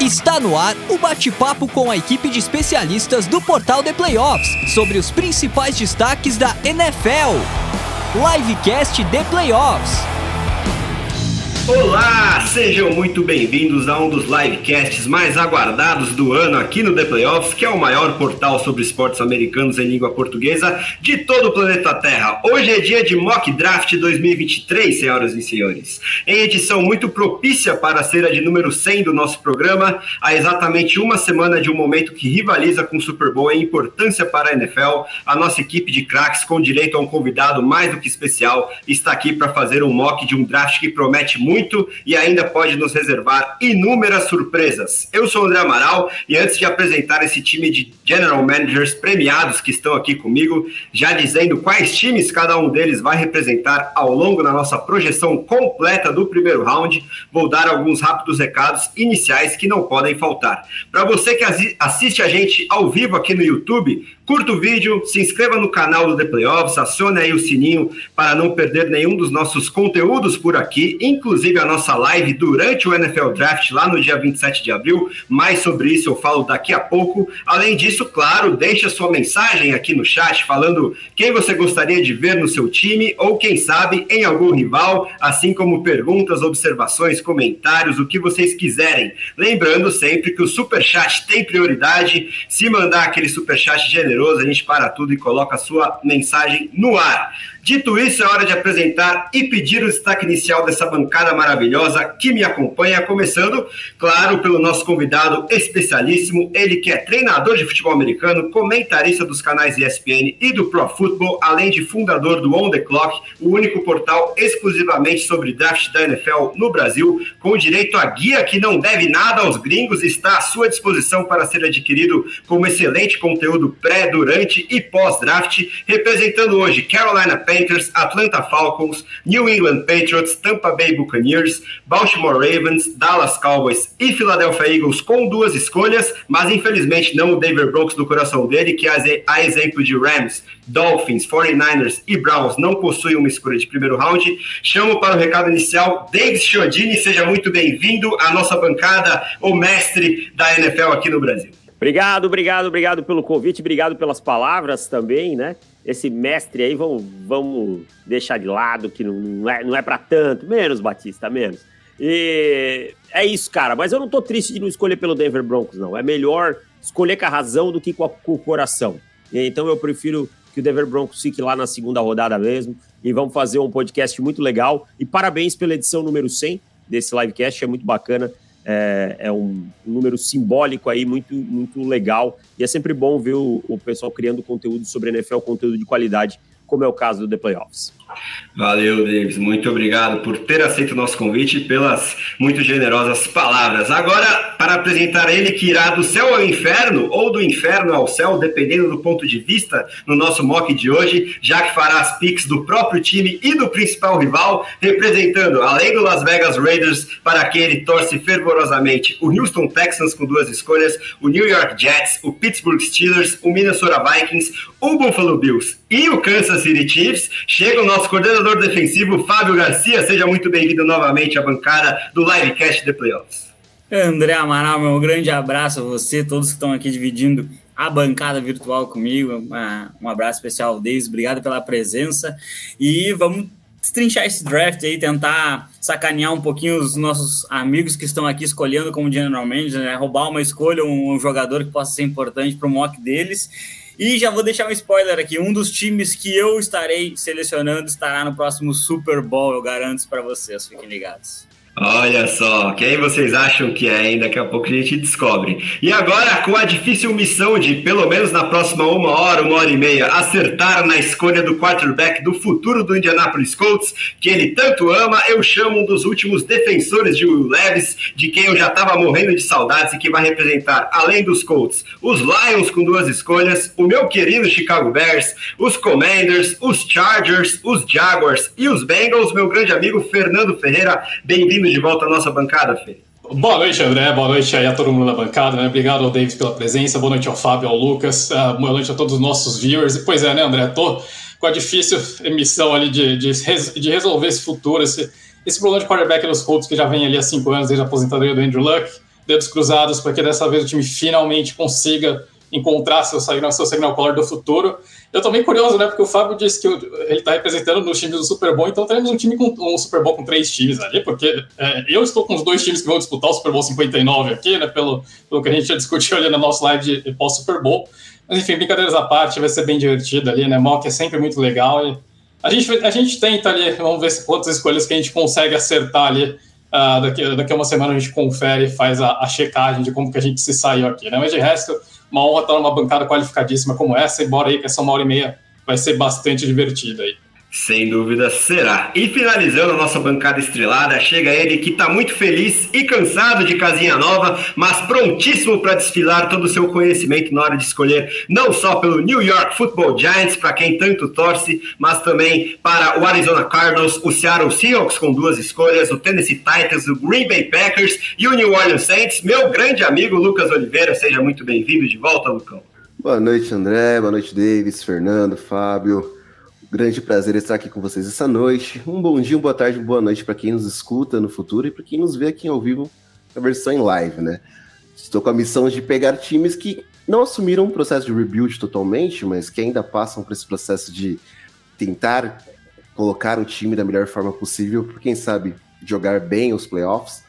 Está no ar o bate-papo com a equipe de especialistas do portal The Playoffs sobre os principais destaques da NFL. Livecast The Playoffs. Olá, sejam muito bem-vindos a um dos livecasts mais aguardados do ano aqui no The Playoffs, que é o maior portal sobre esportes americanos em língua portuguesa de todo o planeta Terra. Hoje é dia de Mock Draft 2023, senhoras e senhores. Em edição muito propícia para ser a de número 100 do nosso programa, há exatamente uma semana de um momento que rivaliza com o Super Bowl em importância para a NFL, a nossa equipe de craques, com direito a um convidado mais do que especial, está aqui para fazer um mock de um draft que promete muito muito e ainda pode nos reservar inúmeras surpresas. Eu sou o André Amaral e antes de apresentar esse time de general managers premiados que estão aqui comigo, já dizendo quais times cada um deles vai representar ao longo da nossa projeção completa do primeiro round, vou dar alguns rápidos recados iniciais que não podem faltar. Para você que assiste a gente ao vivo aqui no YouTube, Curta o vídeo, se inscreva no canal do The Playoffs, acione aí o sininho para não perder nenhum dos nossos conteúdos por aqui, inclusive a nossa live durante o NFL Draft lá no dia 27 de abril. Mais sobre isso eu falo daqui a pouco. Além disso, claro, deixe a sua mensagem aqui no chat falando quem você gostaria de ver no seu time ou quem sabe em algum rival, assim como perguntas, observações, comentários, o que vocês quiserem. Lembrando sempre que o super chat tem prioridade. Se mandar aquele super chat generoso, a gente para tudo e coloca a sua mensagem no ar. Dito isso, é hora de apresentar e pedir o destaque inicial dessa bancada maravilhosa que me acompanha, começando, claro, pelo nosso convidado especialíssimo, ele que é treinador de futebol americano, comentarista dos canais ESPN e do Pro Football, além de fundador do On The Clock, o único portal exclusivamente sobre draft da NFL no Brasil, com direito a guia que não deve nada aos gringos, está à sua disposição para ser adquirido como excelente conteúdo pré, durante e pós-draft, representando hoje Carolina Panthers, Panthers, Atlanta Falcons, New England Patriots, Tampa Bay Buccaneers, Baltimore Ravens, Dallas Cowboys e Philadelphia Eagles com duas escolhas, mas infelizmente não o Denver Broncos do coração dele, que a exemplo de Rams, Dolphins, 49ers e Browns não possuem uma escolha de primeiro round. Chamo para o recado inicial David Chiodini, seja muito bem-vindo à nossa bancada, o mestre da NFL aqui no Brasil. Obrigado, obrigado, obrigado pelo convite, obrigado pelas palavras também, né? Esse mestre aí vamos, vamos deixar de lado, que não, é, não é para tanto. Menos, Batista, menos. E é isso, cara. Mas eu não tô triste de não escolher pelo Denver Broncos, não. É melhor escolher com a razão do que com, a, com o coração. Então eu prefiro que o Denver Broncos fique lá na segunda rodada mesmo. E vamos fazer um podcast muito legal. E parabéns pela edição número 100 desse livecast, é muito bacana é, é um, número simbólico aí muito, muito legal. E é sempre bom ver o, o pessoal criando conteúdo sobre NFL, conteúdo de qualidade, como é o caso do The Playoffs. Valeu, Davis. Muito obrigado por ter aceito o nosso convite e pelas muito generosas palavras. Agora, para apresentar ele que irá do céu ao inferno ou do inferno ao céu, dependendo do ponto de vista, no nosso mock de hoje, já que fará as picks do próprio time e do principal rival, representando, além do Las Vegas Raiders, para quem ele torce fervorosamente, o Houston Texans com duas escolhas, o New York Jets, o Pittsburgh Steelers, o Minnesota Vikings, o Buffalo Bills e o Kansas City Chiefs, chega o nosso coordenador defensivo, Fábio Garcia. Seja muito bem-vindo novamente à bancada do Livecast The Playoffs. André Amaral, meu grande abraço a você, todos que estão aqui dividindo a bancada virtual comigo. um abraço especial, Deus. Obrigado pela presença. E vamos destrinchar esse draft aí, tentar sacanear um pouquinho os nossos amigos que estão aqui escolhendo como general manager, né? roubar uma escolha, um jogador que possa ser importante para o mock deles. E já vou deixar um spoiler aqui: um dos times que eu estarei selecionando estará no próximo Super Bowl, eu garanto para vocês, fiquem ligados. Olha só, quem vocês acham que é, hein? Daqui a pouco a gente descobre. E agora, com a difícil missão de, pelo menos na próxima uma hora, uma hora e meia, acertar na escolha do quarterback do futuro do Indianapolis Colts, que ele tanto ama, eu chamo um dos últimos defensores de Will Levis, de quem eu já estava morrendo de saudades e que vai representar, além dos Colts, os Lions com duas escolhas, o meu querido Chicago Bears, os Commanders, os Chargers, os Jaguars e os Bengals, meu grande amigo Fernando Ferreira. Bem-vindo bem-vindo de volta à nossa bancada, Fê. Boa noite, André. Boa noite aí a todo mundo da bancada. Né? Obrigado ao David pela presença. Boa noite ao Fábio, ao Lucas. Uh, boa noite a todos os nossos viewers. Pois é, né, André? Tô com a difícil emissão ali de, de, de resolver esse futuro, esse, esse problema de quarterback nos Colts que já vem ali há cinco anos desde a aposentadoria do Andrew Luck. dedos cruzados para que dessa vez o time finalmente consiga encontrar seu, seu signal color do futuro. Eu tô bem curioso, né? Porque o Fábio disse que ele está representando nos times do Super Bowl, então teremos um time com um Super Bowl com três times ali, porque é, eu estou com os dois times que vão disputar o Super Bowl 59 aqui, né? Pelo, pelo que a gente já discutiu ali na nossa live de pós-Super Bowl. Mas enfim, brincadeiras à parte, vai ser bem divertido ali, né? Mock é sempre muito legal. E a gente, a gente tenta ali, vamos ver quantas escolhas que a gente consegue acertar ali. Uh, daqui, daqui a uma semana a gente confere e faz a, a checagem de como que a gente se saiu aqui, né? Mas de resto uma honra estar numa bancada qualificadíssima como essa, embora aí que essa uma hora e meia vai ser bastante divertida aí. Sem dúvida será. E finalizando a nossa bancada estrelada, chega ele que está muito feliz e cansado de casinha nova, mas prontíssimo para desfilar todo o seu conhecimento na hora de escolher, não só pelo New York Football Giants, para quem tanto torce, mas também para o Arizona Cardinals, o Seattle Seahawks com duas escolhas, o Tennessee Titans, o Green Bay Packers e o New Orleans Saints. Meu grande amigo Lucas Oliveira, seja muito bem-vindo de volta, Lucão. Boa noite, André. Boa noite, Davis, Fernando, Fábio. Grande prazer estar aqui com vocês essa noite. Um bom dia, uma boa tarde, uma boa noite para quem nos escuta no futuro e para quem nos vê aqui ao vivo na versão em live, né? Estou com a missão de pegar times que não assumiram um processo de rebuild totalmente, mas que ainda passam por esse processo de tentar colocar o time da melhor forma possível, por quem sabe jogar bem os playoffs.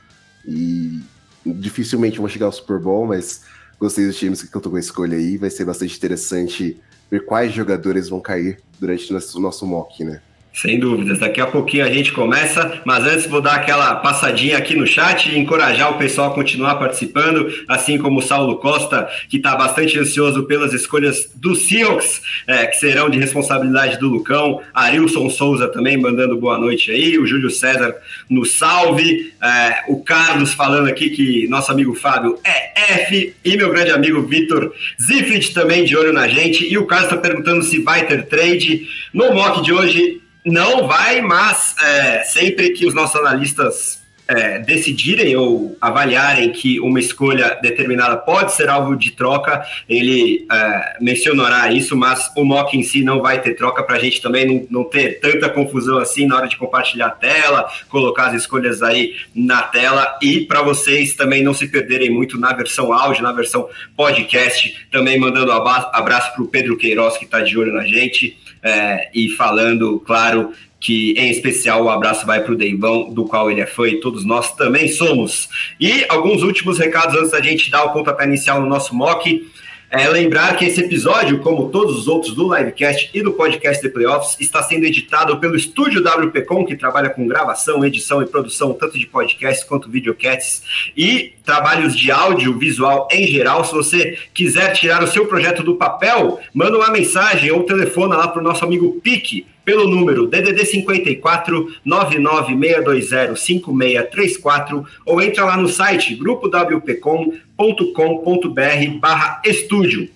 E dificilmente vão chegar ao Super Bowl, mas gostei dos times que eu tô com a escolha aí. Vai ser bastante interessante ver quais jogadores vão cair durante o nosso, mock, né? Sem dúvidas. Daqui a pouquinho a gente começa, mas antes vou dar aquela passadinha aqui no chat e encorajar o pessoal a continuar participando, assim como o Saulo Costa, que está bastante ansioso pelas escolhas do Seahawks, é, que serão de responsabilidade do Lucão. Arilson Souza também mandando boa noite aí, o Júlio César no salve, é, o Carlos falando aqui que nosso amigo Fábio é F, e meu grande amigo Vitor Zifrit também de olho na gente, e o Carlos está perguntando se vai ter trade. No mock de hoje, não vai, mas é, sempre que os nossos analistas é, decidirem ou avaliarem que uma escolha determinada pode ser alvo de troca, ele é, mencionará isso, mas o mock em si não vai ter troca. Para a gente também não, não, ter tanta confusão assim na hora de compartilhar a tela, colocar as escolhas aí na tela. E para vocês também não se perderem muito na versão áudio, na versão podcast, também mandando abraço para o Pedro Queiroz que está de olho na gente é, e falando, claro, que em especial o abraço vai para o Deivão, do qual ele é fã e todos nós também somos. E alguns últimos recados antes da gente dar o pontapé inicial no nosso mock. É lembrar que esse episódio, como todos os outros do Livecast e do podcast The Playoffs, está sendo editado pelo estúdio WPcom, que trabalha com gravação, edição e produção tanto de podcasts quanto videocasts e trabalhos de áudio, visual em geral. Se você quiser tirar o seu projeto do papel, manda uma mensagem ou telefona lá para o nosso amigo Pique pelo número DDD 54 99620 5634 ou entra lá no site grupowpcom.com.br barra estúdio.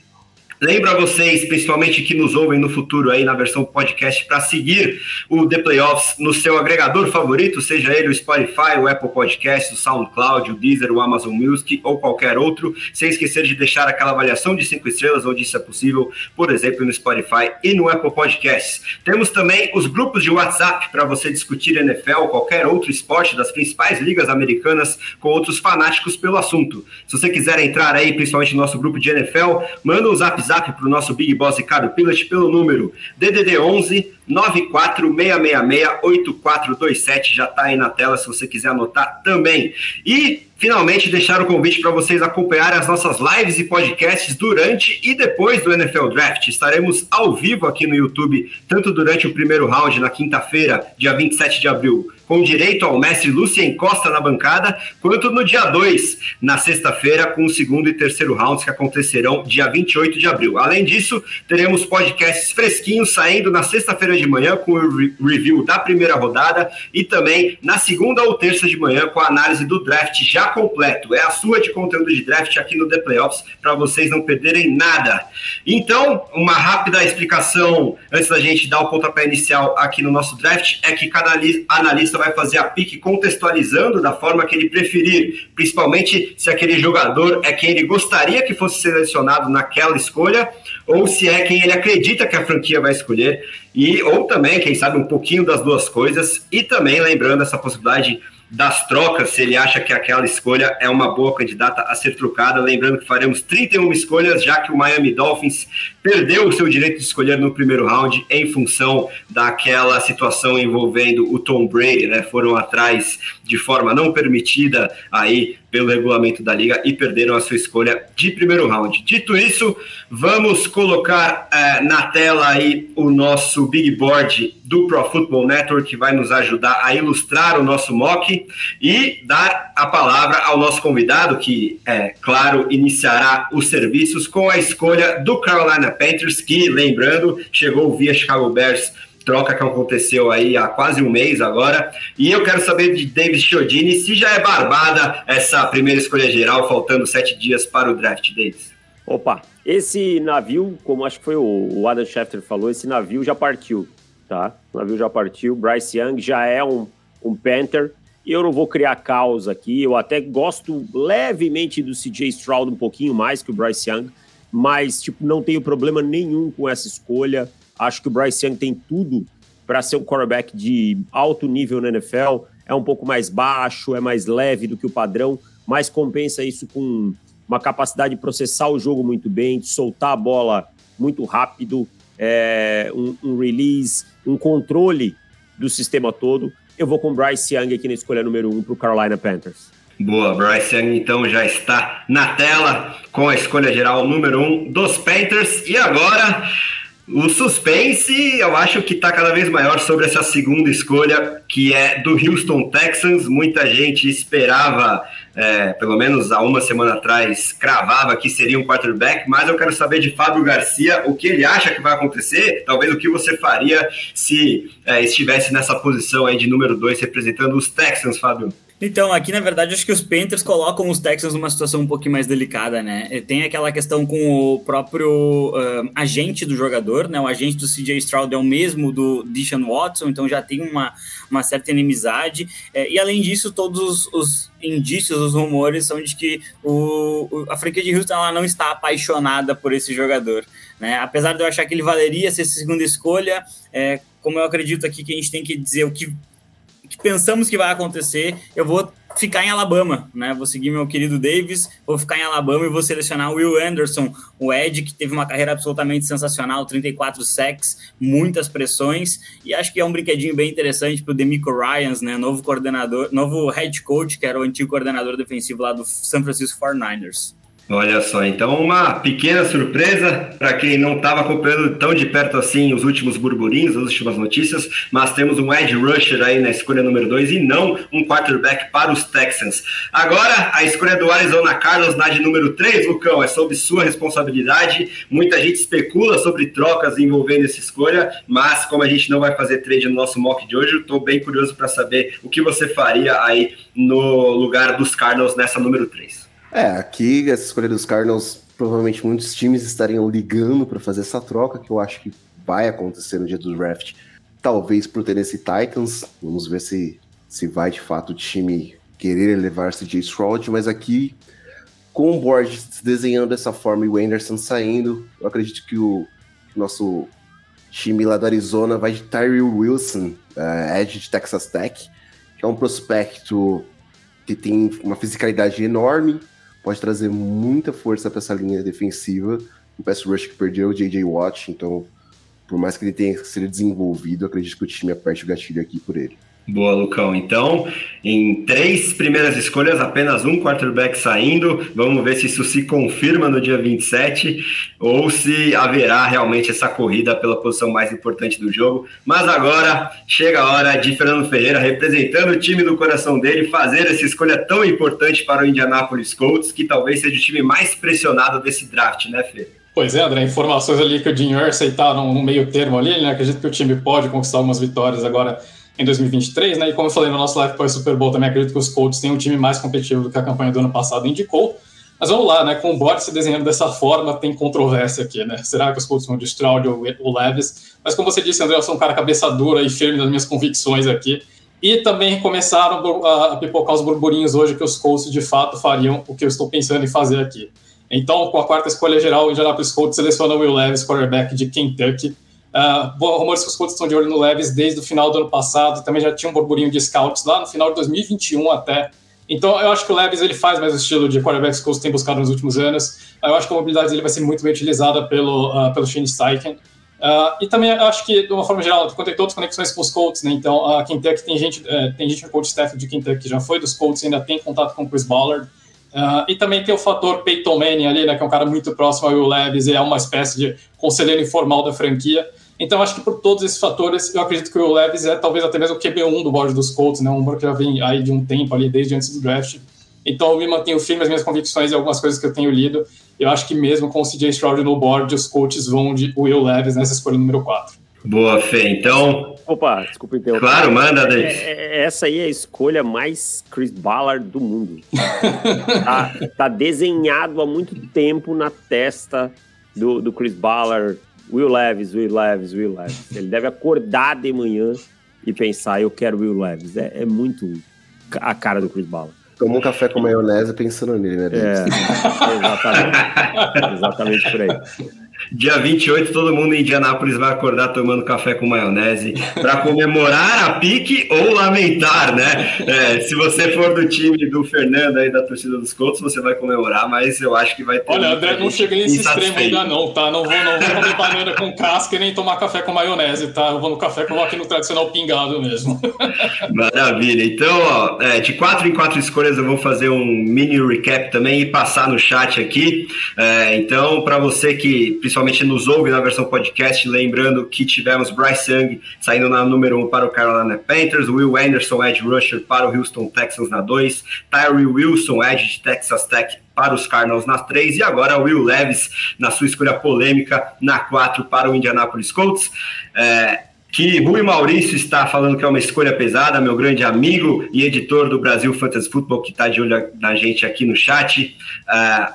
Lembro a vocês, principalmente que nos ouvem no futuro aí na versão podcast, para seguir o The Playoffs no seu agregador favorito, seja ele o Spotify, o Apple Podcast, o SoundCloud, o Deezer, o Amazon Music ou qualquer outro, sem esquecer de deixar aquela avaliação de cinco estrelas, onde isso é possível, por exemplo, no Spotify e no Apple Podcasts. Temos também os grupos de WhatsApp para você discutir NFL, qualquer outro esporte das principais ligas americanas com outros fanáticos pelo assunto. Se você quiser entrar aí, principalmente no nosso grupo de NFL, manda um zap WhatsApp para o nosso Big Boss Ricardo Pilat pelo número DDD 11 946668427. Já está aí na tela se você quiser anotar também. E finalmente deixar o convite para vocês acompanharem as nossas lives e podcasts durante e depois do NFL Draft. Estaremos ao vivo aqui no YouTube, tanto durante o primeiro round na quinta-feira, dia 27 de abril, com direito ao mestre Lucien Costa na bancada, quanto no dia 2, na sexta-feira, com o segundo e terceiro rounds que acontecerão dia 28 de abril. Além disso, teremos podcasts fresquinhos saindo na sexta-feira de manhã com o review da primeira rodada e também na segunda ou terça de manhã com a análise do draft já completo. É a sua de conteúdo de draft aqui no The Playoffs para vocês não perderem nada. Então, uma rápida explicação antes da gente dar o pontapé inicial aqui no nosso draft é que cada analista vai fazer a pique contextualizando da forma que ele preferir, principalmente se aquele jogador é quem ele gostaria que fosse selecionado naquela escolha ou se é quem ele acredita que a franquia vai escolher, e ou também, quem sabe, um pouquinho das duas coisas, e também lembrando essa possibilidade das trocas, se ele acha que aquela escolha é uma boa candidata a ser trocada. Lembrando que faremos 31 escolhas, já que o Miami Dolphins perdeu o seu direito de escolher no primeiro round em função daquela situação envolvendo o Tom Brady, né? Foram atrás de forma não permitida aí pelo regulamento da liga e perderam a sua escolha de primeiro round. Dito isso, vamos colocar é, na tela aí o nosso big board do Pro Football Network que vai nos ajudar a ilustrar o nosso mock e dar a palavra ao nosso convidado que, é claro, iniciará os serviços com a escolha do Carolina Panthers, que, lembrando, chegou via Chicago Bears troca que aconteceu aí há quase um mês agora. E eu quero saber de David Chiodini se já é barbada essa primeira escolha geral, faltando sete dias para o draft, Davis. Opa, esse navio, como acho que foi o Adam Schefter falou, esse navio já partiu, tá? O navio já partiu, Bryce Young já é um, um Panther, eu não vou criar causa aqui, eu até gosto levemente do CJ Stroud um pouquinho mais que o Bryce Young, mas, tipo, não tenho problema nenhum com essa escolha, Acho que o Bryce Young tem tudo para ser um quarterback de alto nível na NFL. É um pouco mais baixo, é mais leve do que o padrão, mas compensa isso com uma capacidade de processar o jogo muito bem, de soltar a bola muito rápido, é, um, um, release, um controle do sistema todo. Eu vou com Bryce Young aqui na escolha número um para o Carolina Panthers. Boa, Bryce Young então já está na tela com a escolha geral número um dos Panthers. E agora o suspense, eu acho que está cada vez maior sobre essa segunda escolha, que é do Houston Texans. Muita gente esperava, é, pelo menos há uma semana atrás, cravava que seria um quarterback, mas eu quero saber de Fábio Garcia o que ele acha que vai acontecer, talvez o que você faria se é, estivesse nessa posição aí de número dois representando os Texans, Fábio. Então, aqui na verdade, acho que os Panthers colocam os Texans numa situação um pouquinho mais delicada, né? Tem aquela questão com o próprio uh, agente do jogador, né? O agente do CJ Stroud é o mesmo do Deshaun Watson, então já tem uma, uma certa inimizade. É, e além disso, todos os, os, indícios, os rumores são de que o, a franquia de Houston ela não está apaixonada por esse jogador, né? Apesar de eu achar que ele valeria ser segunda escolha, é, como eu acredito aqui que a gente tem que dizer o que que pensamos que vai acontecer, eu vou ficar em Alabama, né? Vou seguir meu querido Davis, vou ficar em Alabama e vou selecionar o Will Anderson, o Ed, que teve uma carreira absolutamente sensacional, 34 sacks, muitas pressões, e acho que é um brinquedinho bem interessante para o Demico Ryans, né? Novo coordenador, novo head coach, que era o antigo coordenador defensivo lá do San Francisco 49ers. Olha só, então uma pequena surpresa para quem não estava acompanhando tão de perto assim os últimos burburinhos, as últimas notícias, mas temos um edge rusher aí na escolha número 2 e não um quarterback para os Texans. Agora, a escolha do Arizona Cardinals na de número 3, Lucão, é sob sua responsabilidade. Muita gente especula sobre trocas envolvendo essa escolha, mas como a gente não vai fazer trade no nosso mock de hoje, eu estou bem curioso para saber o que você faria aí no lugar dos Cardinals nessa número 3. É, aqui, essa escolha dos Cardinals, provavelmente muitos times estariam ligando para fazer essa troca, que eu acho que vai acontecer no dia do draft. Talvez pro Tennessee Titans. Vamos ver se, se vai de fato o time querer elevar CJ Stroud, mas aqui, com o board se desenhando dessa forma e o Anderson saindo, eu acredito que o nosso time lá do Arizona vai de Tyree Wilson, uh, Edge de Texas Tech, que é um prospecto que tem uma fisicalidade enorme, pode trazer muita força para essa linha defensiva. O pass rush que perdeu o J.J. Watt, então, por mais que ele tenha ser desenvolvido, acredito que o time aperte o gatilho aqui por ele. Boa, Lucão. Então, em três primeiras escolhas, apenas um quarterback saindo. Vamos ver se isso se confirma no dia 27 ou se haverá realmente essa corrida pela posição mais importante do jogo. Mas agora chega a hora de Fernando Ferreira, representando o time do coração dele, fazer essa escolha tão importante para o Indianapolis Colts, que talvez seja o time mais pressionado desse draft, né, Fê? Pois é, André, informações ali que o Jim Irsay está no meio termo ali, né? Acredito que o time pode conquistar algumas vitórias agora em 2023, né? E como eu falei no nosso live pós Super Bowl, também acredito que os Colts têm um time mais competitivo do que a campanha do ano passado indicou. Mas vamos lá, né? Com o board se desenhando dessa forma, tem controvérsia aqui, né? Será que os Colts vão de Stroud ou, ou Levis? Mas como você disse, André, eu sou um cara cabeça dura e firme nas minhas convicções aqui. E também começaram a pipocar os burburinhos hoje que os Colts de fato fariam o que eu estou pensando em fazer aqui. Então, com a quarta escolha geral, o Indianapolis Colts seleciona Will Levis, quarterback de Kentucky. Uh, rumores que os Colts estão de olho no Levis desde o final do ano passado, também já tinha um burburinho de scouts lá no final de 2021 até. Então, eu acho que o Levis ele faz mais o estilo de quarterback que os Colts têm buscado nos últimos anos. Eu acho que a mobilidade dele vai ser muito bem utilizada pelo, uh, pelo Shane Steichen. Uh, e também acho que, de uma forma geral, tem todas as conexões com os Colts, né? Então, a Kentucky tem gente, uh, tem gente no coach staff de Kentucky que já foi dos Colts, ainda tem contato com o Chris Ballard. Uh, e também tem o fator Peyton Manning ali, né? Que é um cara muito próximo ao Will Levis e é uma espécie de conselheiro informal da franquia. Então, acho que por todos esses fatores, eu acredito que o Will Levis é talvez até mesmo o QB1 do board dos Colts, né? Um que já vem aí de um tempo ali, desde antes do draft. Então, eu me mantenho firme as minhas convicções e algumas coisas que eu tenho lido. Eu acho que mesmo com o CJ Stroud no board, os coaches vão de Will Levis nessa escolha número 4. Boa, Fê. Então. Opa, desculpa interromper. Claro, manda, David. É, é, essa aí é a escolha mais Chris Ballard do mundo. tá, tá, desenhado há muito tempo na testa do, do Chris Ballard. Will Levis, Will Levis, Will Levis. Ele deve acordar de manhã e pensar: eu quero Will Levis. É, é muito a cara do Chris Ballard. Toma um café com maionese pensando nele, né? É, exatamente. exatamente por aí. Dia 28, todo mundo em Indianápolis vai acordar tomando café com maionese para comemorar a pique ou lamentar, né? É, se você for do time do Fernando aí, da torcida dos Colts, você vai comemorar, mas eu acho que vai ter. Olha, André, não cheguei nesse extremo ainda, não, tá? Não vou, não vou comer banana com casca e nem tomar café com maionese, tá? Eu vou no café com aqui no tradicional pingado mesmo. Maravilha. Então, ó, é, de quatro em quatro escolhas, eu vou fazer um mini recap também e passar no chat aqui. É, então, para você que principalmente nos ouve na versão podcast, lembrando que tivemos Bryce Young saindo na número 1 um para o Carolina Panthers, Will Anderson, edge rusher para o Houston Texans na 2, Tyree Wilson, edge de Texas Tech para os Cardinals na 3 e agora Will Levis na sua escolha polêmica na 4 para o Indianapolis Colts. É, que Rui Maurício está falando que é uma escolha pesada, meu grande amigo e editor do Brasil Fantasy Football, que está de olho na gente aqui no chat.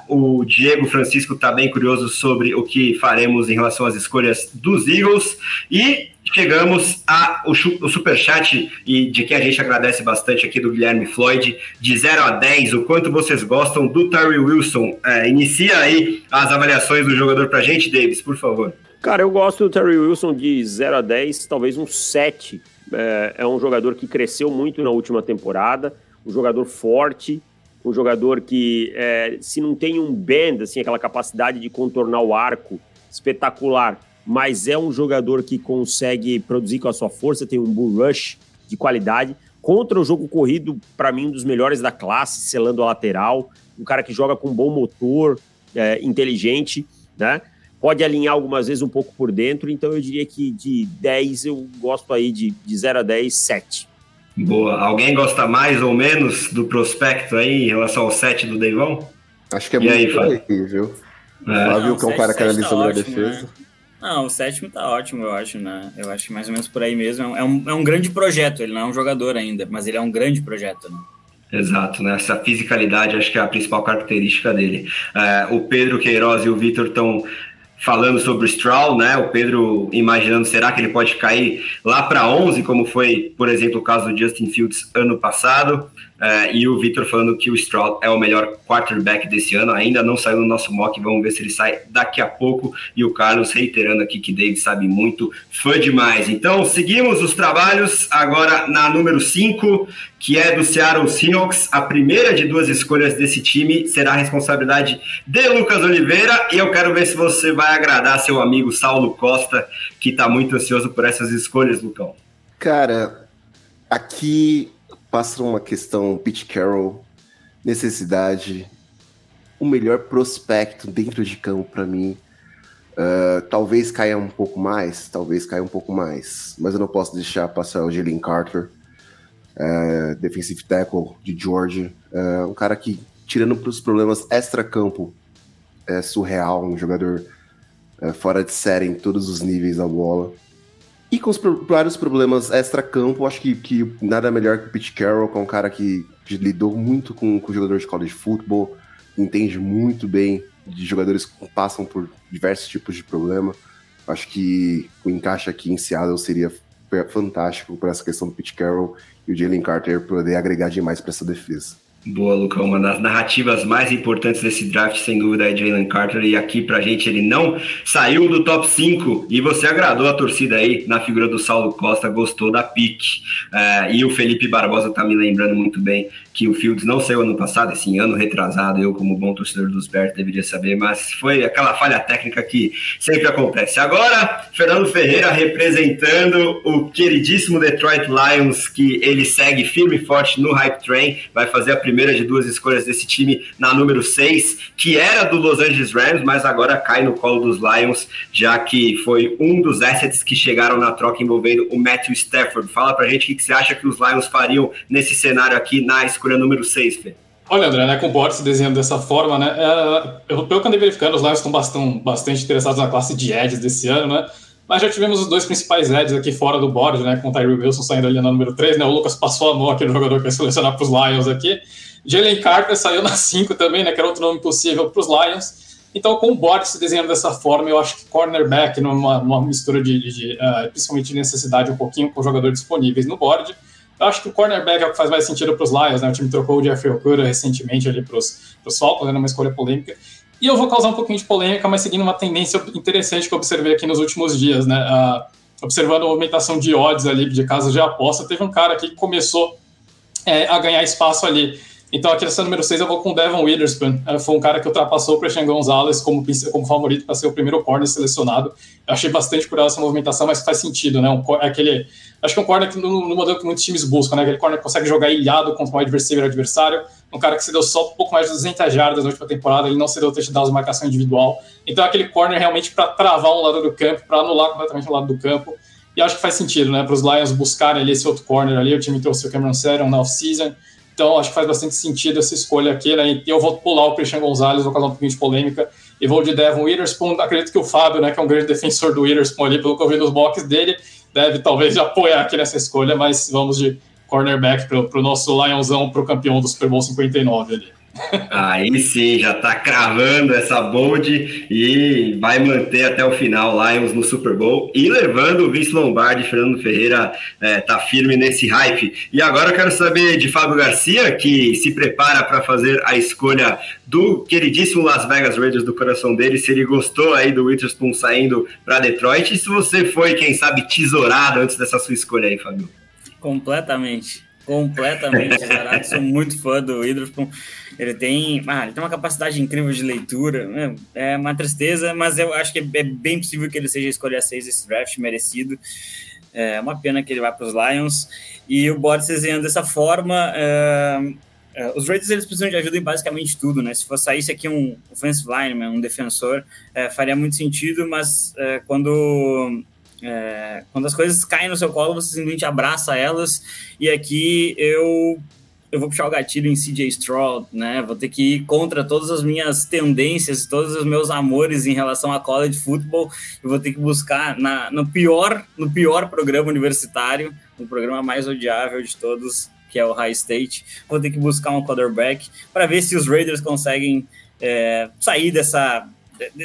Uh, o Diego Francisco está bem curioso sobre o que faremos em relação às escolhas dos Eagles. E chegamos ao superchat e de que a gente agradece bastante aqui do Guilherme Floyd, de 0 a 10, o quanto vocês gostam do Terry Wilson. Uh, inicia aí as avaliações do jogador para a gente, Davis, por favor. Cara, eu gosto do Terry Wilson de 0 a 10, talvez um 7. É, é um jogador que cresceu muito na última temporada, um jogador forte, um jogador que, é, se não tem um bend, assim, aquela capacidade de contornar o arco espetacular, mas é um jogador que consegue produzir com a sua força, tem um bull rush de qualidade. Contra o jogo corrido, para mim, um dos melhores da classe, selando a lateral, um cara que joga com um bom motor, é, inteligente, né? Pode alinhar algumas vezes um pouco por dentro, então eu diria que de 10 eu gosto aí de, de 0 a 10, 7. Boa. Alguém gosta mais ou menos do prospecto aí em relação ao 7 do Deivão? Acho que é e muito aí, Fábio? Aí, viu? É. Fábio, que é um cara que analisa sobre a defesa. Né? Não, o sétimo tá ótimo, eu acho, né? Eu acho que mais ou menos por aí mesmo. É um, é um grande projeto, ele não é um jogador ainda, mas ele é um grande projeto, né? Exato, né? Essa fisicalidade acho que é a principal característica dele. É, o Pedro Queiroz e o Vitor estão falando sobre o Stroll, né? O Pedro imaginando, será que ele pode cair lá para 11, como foi, por exemplo, o caso do Justin Fields ano passado? Uh, e o Victor falando que o Stroud é o melhor quarterback desse ano. Ainda não saiu no nosso mock, vamos ver se ele sai daqui a pouco. E o Carlos reiterando aqui que David sabe muito, fã demais. Então, seguimos os trabalhos agora na número 5, que é do Seattle Seahawks. A primeira de duas escolhas desse time será a responsabilidade de Lucas Oliveira. E eu quero ver se você vai agradar seu amigo Saulo Costa, que está muito ansioso por essas escolhas, Lucão. Cara, aqui passa uma questão Pete Carroll, necessidade, o melhor prospecto dentro de campo para mim. Uh, talvez caia um pouco mais, talvez caia um pouco mais, mas eu não posso deixar passar o Jalen Carter, uh, defensive tackle de Georgia, uh, um cara que, tirando para os problemas extra-campo, é surreal, um jogador fora de série em todos os níveis da bola. E com os vários problemas extra-campo, acho que, que nada melhor que o Pete Carroll, que é um cara que, lidou muito com, com jogadores de college football, entende muito bem de jogadores que passam por diversos tipos de problema. Acho que o encaixe aqui em Seattle seria fantástico para essa questão do Pete Carroll e o Jalen Carter poder agregar demais para essa defesa. Boa, Luca. Uma das narrativas mais importantes desse draft, sem dúvida, é Jalen Carter. E aqui pra gente ele não saiu do top 5. E você agradou a torcida aí na figura do Saulo Costa, gostou da pique. É, e o Felipe Barbosa tá me lembrando muito bem que o Fields não saiu ano passado, esse ano retrasado. Eu, como bom torcedor dos Bears, deveria saber, mas foi aquela falha técnica que sempre acontece. Agora, Fernando Ferreira representando o queridíssimo Detroit Lions, que ele segue firme e forte no Hype Train, vai fazer a primeira primeira de duas escolhas desse time na número 6, que era do Los Angeles Rams, mas agora cai no colo dos Lions, já que foi um dos assets que chegaram na troca envolvendo o Matthew Stafford. Fala pra gente o que você acha que os Lions fariam nesse cenário aqui na escolha número 6, Fê. Olha, André, né, com o Borges desenhando dessa forma, né, é, eu, pelo que andei verificando, os Lions estão bastante, bastante interessados na classe de edges desse ano, né, mas já tivemos os dois principais edges aqui fora do board, né, com o Tyree Wilson saindo ali na número 3, né, o Lucas passou a mão aqui no jogador que ia selecionar para os Lions aqui, Jalen Carter saiu na 5 também, né, que era outro nome possível para os Lions. Então, com o board se desenhando dessa forma, eu acho que cornerback, numa, numa mistura de, de, de uh, principalmente de necessidade um pouquinho com jogadores disponíveis no board, eu acho que o cornerback é o que faz mais sentido para os Lions, né? O time trocou o Jeffrey Okura recentemente ali para os Falcons, né, numa escolha polêmica. E eu vou causar um pouquinho de polêmica, mas seguindo uma tendência interessante que eu observei aqui nos últimos dias, né? Uh, observando a movimentação de odds ali de casas de aposta, teve um cara aqui que começou é, a ganhar espaço ali então, aqui nessa número 6 eu vou com o Devon Witherspoon. Foi um cara que ultrapassou o Christian Gonzalez como, como favorito para ser o primeiro corner selecionado. Eu achei bastante curiosa essa movimentação, mas faz sentido, né? Um, é aquele, acho que é um corner que no, no, modelo que muitos times buscam, né? Aquele corner que consegue jogar ilhado contra um adversário adversário. Um cara que se deu só um pouco mais de 200 jardas na última temporada, ele não se deu touchdowns de marcação individual. Então, é aquele corner realmente para travar um lado do campo, para anular completamente o lado do campo. E acho que faz sentido, né? Para os Lions buscarem ali esse outro corner ali. O time trouxe o Cameron Seron na off-season. Então, acho que faz bastante sentido essa escolha aqui, né? Eu vou pular o Christian Gonzalez, vou causar um pouquinho de polêmica, e vou de Devon Witherspoon. Acredito que o Fábio, né, que é um grande defensor do Witherspoon ali, pelo que eu vi nos boxes dele, deve talvez apoiar aqui nessa escolha, mas vamos de cornerback para o nosso Lionzão, para o campeão do Super Bowl 59 ali. Aí sim, já tá cravando essa bold e vai manter até o final Lions no Super Bowl e levando o Vince Lombardi, Fernando Ferreira é, tá firme nesse hype. E agora eu quero saber de Fábio Garcia, que se prepara para fazer a escolha do queridíssimo Las Vegas Raiders do coração dele, se ele gostou aí do Witherspoon saindo para Detroit e se você foi, quem sabe, tesourado antes dessa sua escolha aí, Fábio. Completamente completamente tesourado. Sou muito fã do Witherspoon. Ele tem, ah, ele tem uma capacidade incrível de leitura. Né? É uma tristeza, mas eu acho que é bem possível que ele seja a 6 esse draft, merecido. É uma pena que ele vá para os Lions. E o Boris desenhando dessa forma. É, é, os Raiders eles precisam de ajuda em basicamente tudo, né? Se for saísse aqui um offensive lineman, um defensor, é, faria muito sentido, mas é, quando é, quando as coisas caem no seu colo, você simplesmente abraça elas. E aqui eu eu vou puxar o gatilho em CJ Stroud, né? Vou ter que ir contra todas as minhas tendências, todos os meus amores em relação a college football. Eu vou ter que buscar na, no pior, no pior programa universitário, o programa mais odiável de todos, que é o High State. Vou ter que buscar um quarterback para ver se os Raiders conseguem é, sair dessa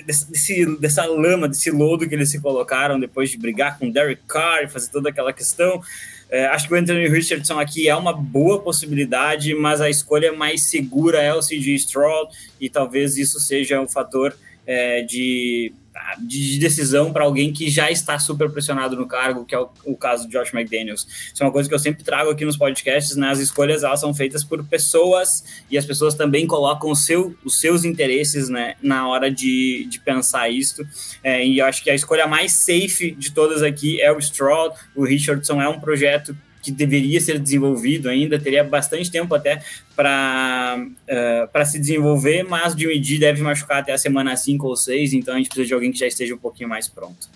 desse, dessa lama, desse lodo que eles se colocaram depois de brigar com Derek Carr e fazer toda aquela questão. É, acho que o Anthony Richardson aqui é uma boa possibilidade, mas a escolha mais segura é o CG Stroud e talvez isso seja um fator é, de de decisão para alguém que já está super pressionado no cargo, que é o, o, caso de Josh McDaniels. Isso é uma coisa que eu sempre trago aqui nos podcasts, né? As escolhas elas são feitas por pessoas e as pessoas também colocam seu, os seus interesses né, na hora de, de pensar isso. É, e eu acho que a escolha mais safe de todas aqui é o Stroud. O Richardson é um projeto que deveria ser desenvolvido ainda, teria bastante tempo até para uh, eh, se desenvolver, mas de medir deve machucar até a semana 5 ou 6, então a gente precisa de alguém que já esteja um pouquinho mais pronto.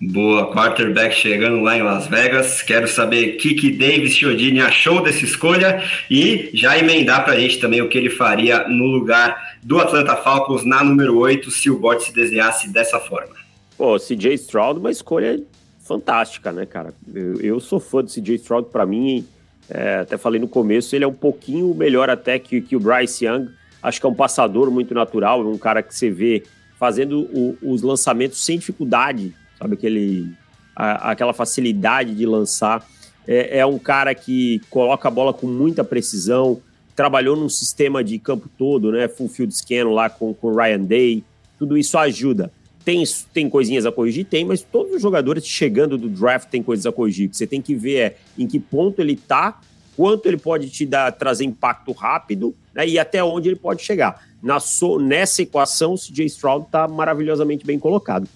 Boa, quarterback chegando lá em Las Vegas. Quero saber o que, que Davis Chiodini achou dessa escolha e já emendar para a gente também o que ele faria no lugar do Atlanta Falcons na número 8 se o bot se desenhasse dessa forma. Pô, CJ Stroud, uma escolha fantástica, né, cara? Eu, eu sou fã do CJ Stroud, para mim, é, até falei no começo, ele é um pouquinho melhor até que, que o Bryce Young. Acho que é um passador muito natural, um cara que você vê fazendo o, os lançamentos sem dificuldade, sabe? Aquele, a, aquela facilidade de lançar. É, é, um cara que coloca a bola com muita precisão, trabalhou num sistema de campo todo, né? Full field scan lá com o Ryan Day, tudo isso ajuda. Tem, tem coisinhas a corrigir? Tem, mas todos os jogadores chegando do draft têm coisas a corrigir. Você tem que ver é, em que ponto ele tá, quanto ele pode te dar, trazer impacto rápido né, e até onde ele pode chegar. Na so, nessa equação, o CJ Stroud está maravilhosamente bem colocado.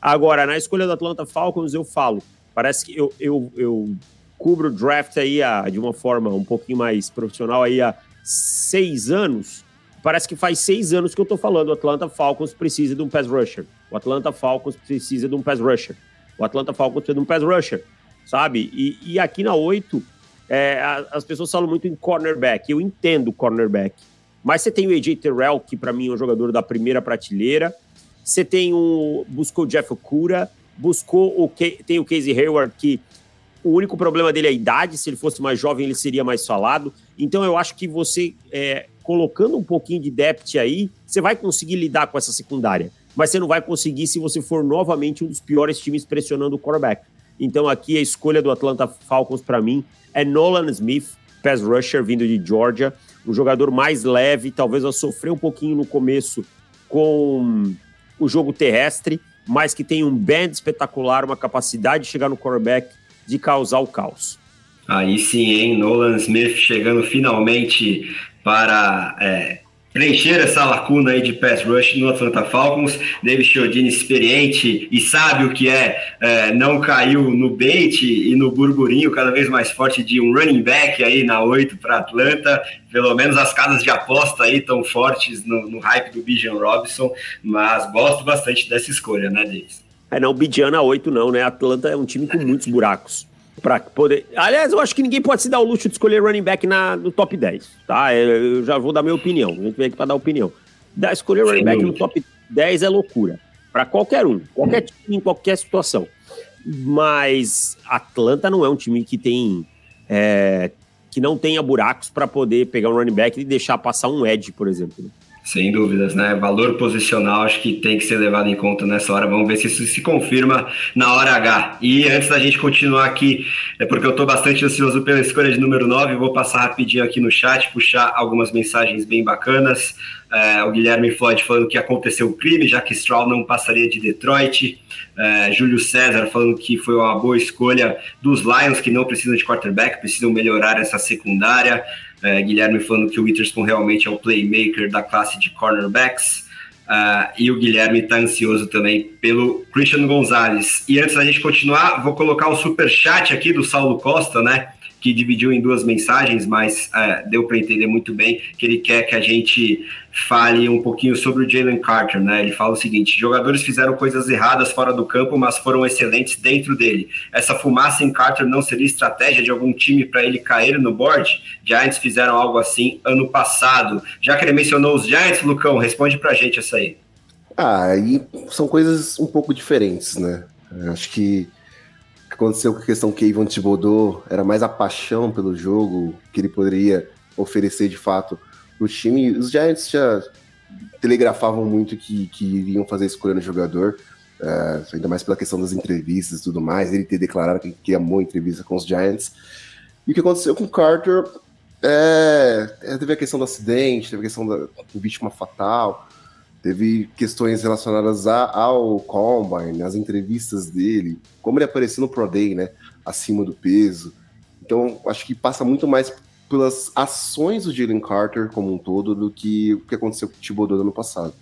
Agora, na escolha do Atlanta Falcons, eu falo, parece que eu, eu, eu cubro o draft aí a, de uma forma um pouquinho mais profissional aí há seis anos. Parece que faz seis anos que eu tô falando. O Atlanta Falcons precisa de um pass rusher. O Atlanta Falcons precisa de um pass rusher. O Atlanta Falcons precisa de um pass rusher, sabe? E, e aqui na 8, é, as pessoas falam muito em cornerback. Eu entendo cornerback. Mas você tem o AJ Terrell, que para mim é um jogador da primeira prateleira. Você tem o. Buscou o Jeff Okura, buscou o. Tem o Casey Hayward, que o único problema dele é a idade. Se ele fosse mais jovem, ele seria mais falado. Então eu acho que você, é, colocando um pouquinho de depth aí, você vai conseguir lidar com essa secundária. Mas você não vai conseguir se você for novamente um dos piores times pressionando o quarterback. Então aqui a escolha do Atlanta Falcons para mim é Nolan Smith, pass rusher vindo de Georgia, um jogador mais leve, talvez a sofrer um pouquinho no começo com o jogo terrestre, mas que tem um band espetacular, uma capacidade de chegar no quarterback de causar o caos. Aí sim, hein? Nolan Smith chegando finalmente para é, preencher essa lacuna aí de pass rush no Atlanta Falcons. David Chiodini experiente e sabe o que é, é, não caiu no bait e no burburinho cada vez mais forte de um running back aí na 8 para Atlanta. Pelo menos as casas de aposta aí estão fortes no, no hype do Bijan Robinson, mas gosto bastante dessa escolha, né, Davis? É, não, Bidiana 8 não, né? Atlanta é um time com muitos buracos. Pra poder... Aliás, eu acho que ninguém pode se dar o luxo de escolher running back na, no top 10, tá? Eu já vou dar minha opinião. A gente vem aqui para dar opinião. Da, escolher running back no top 10 é loucura. Para qualquer um, qualquer time, em qualquer situação. Mas Atlanta não é um time que tem. É, que não tenha buracos para poder pegar um running back e deixar passar um edge, por exemplo. Sem dúvidas, né? Valor posicional acho que tem que ser levado em conta nessa hora. Vamos ver se isso se confirma na hora H. E antes da gente continuar aqui, é porque eu estou bastante ansioso pela escolha de número 9, vou passar rapidinho aqui no chat, puxar algumas mensagens bem bacanas. É, o Guilherme Floyd falando que aconteceu o crime, já que Stroll não passaria de Detroit. É, Júlio César falando que foi uma boa escolha dos Lions, que não precisam de quarterback, precisam melhorar essa secundária. É, Guilherme falando que o Witherspoon realmente é o playmaker da classe de cornerbacks. Uh, e o Guilherme está ansioso também pelo Christian Gonzalez. E antes da gente continuar, vou colocar o super chat aqui do Saulo Costa, né? Que dividiu em duas mensagens, mas é, deu para entender muito bem que ele quer que a gente fale um pouquinho sobre o Jalen Carter, né? Ele fala o seguinte: jogadores fizeram coisas erradas fora do campo, mas foram excelentes dentro dele. Essa fumaça em Carter não seria estratégia de algum time para ele cair no board? Giants fizeram algo assim ano passado. Já que ele mencionou os Giants, Lucão, responde para a gente essa aí. Ah, aí são coisas um pouco diferentes, né? Acho que aconteceu com a questão que Ivan Thibodeau era mais a paixão pelo jogo que ele poderia oferecer de fato o time. Os Giants já telegrafavam muito que, que iriam fazer escolha no jogador, uh, ainda mais pela questão das entrevistas e tudo mais, ele ter declarado que, que amou a entrevista com os Giants. E o que aconteceu com o Carter é, teve a questão do acidente, teve a questão da vítima fatal, Teve questões relacionadas a, ao Combine, as entrevistas dele, como ele apareceu no Pro Day, né? Acima do peso. Então, acho que passa muito mais pelas ações do Jalen Carter como um todo do que o que aconteceu com o Thibodeau no ano passado.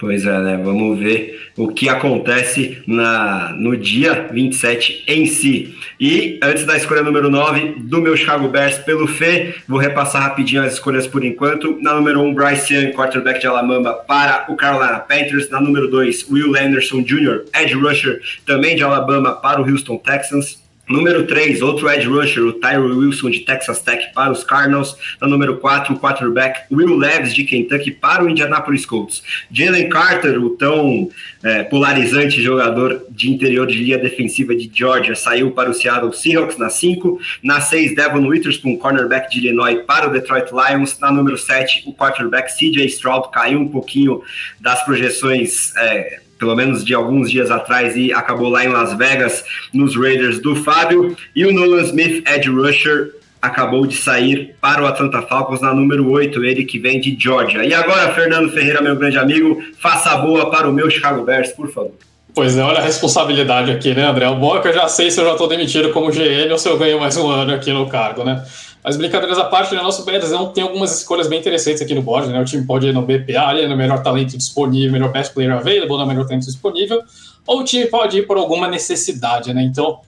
Pois é, né? Vamos ver o que acontece na, no dia 27 em si. E antes da escolha número 9 do meu Chicago Bears pelo Fê, vou repassar rapidinho as escolhas por enquanto. Na número 1, Bryce Young, quarterback de Alabama, para o Carolina Panthers. Na número 2, Will Anderson Jr., edge rusher, também de Alabama, para o Houston Texans. Número 3, outro edge rusher, o Tyrell Wilson de Texas Tech para os Cardinals. Na número 4, o quarterback Will Levis de Kentucky para o Indianapolis Colts. Jalen Carter, o tão é, polarizante jogador de interior de linha defensiva de Georgia, saiu para o Seattle Seahawks na 5. Na 6, Devon Witherspoon, cornerback de Illinois para o Detroit Lions. Na número 7, o quarterback CJ Stroud caiu um pouquinho das projeções. É, pelo menos de alguns dias atrás, e acabou lá em Las Vegas, nos Raiders do Fábio. E o Nolan Smith, Ed Rusher, acabou de sair para o Atlanta Falcons na número 8, ele que vem de Georgia. E agora, Fernando Ferreira, meu grande amigo, faça boa para o meu Chicago Bears, por favor. Pois é, olha a responsabilidade aqui, né, André? O bom é que eu já sei se eu já estou demitido como GM ou se eu ganho mais um ano aqui no cargo, né? Mas brincadeiras à parte, né, nosso Bears tem algumas escolhas bem interessantes aqui no board, né? O time pode ir no BPA, ali, no melhor talento disponível, melhor best player available, no melhor talento disponível, ou o time pode ir por alguma necessidade, né? Então,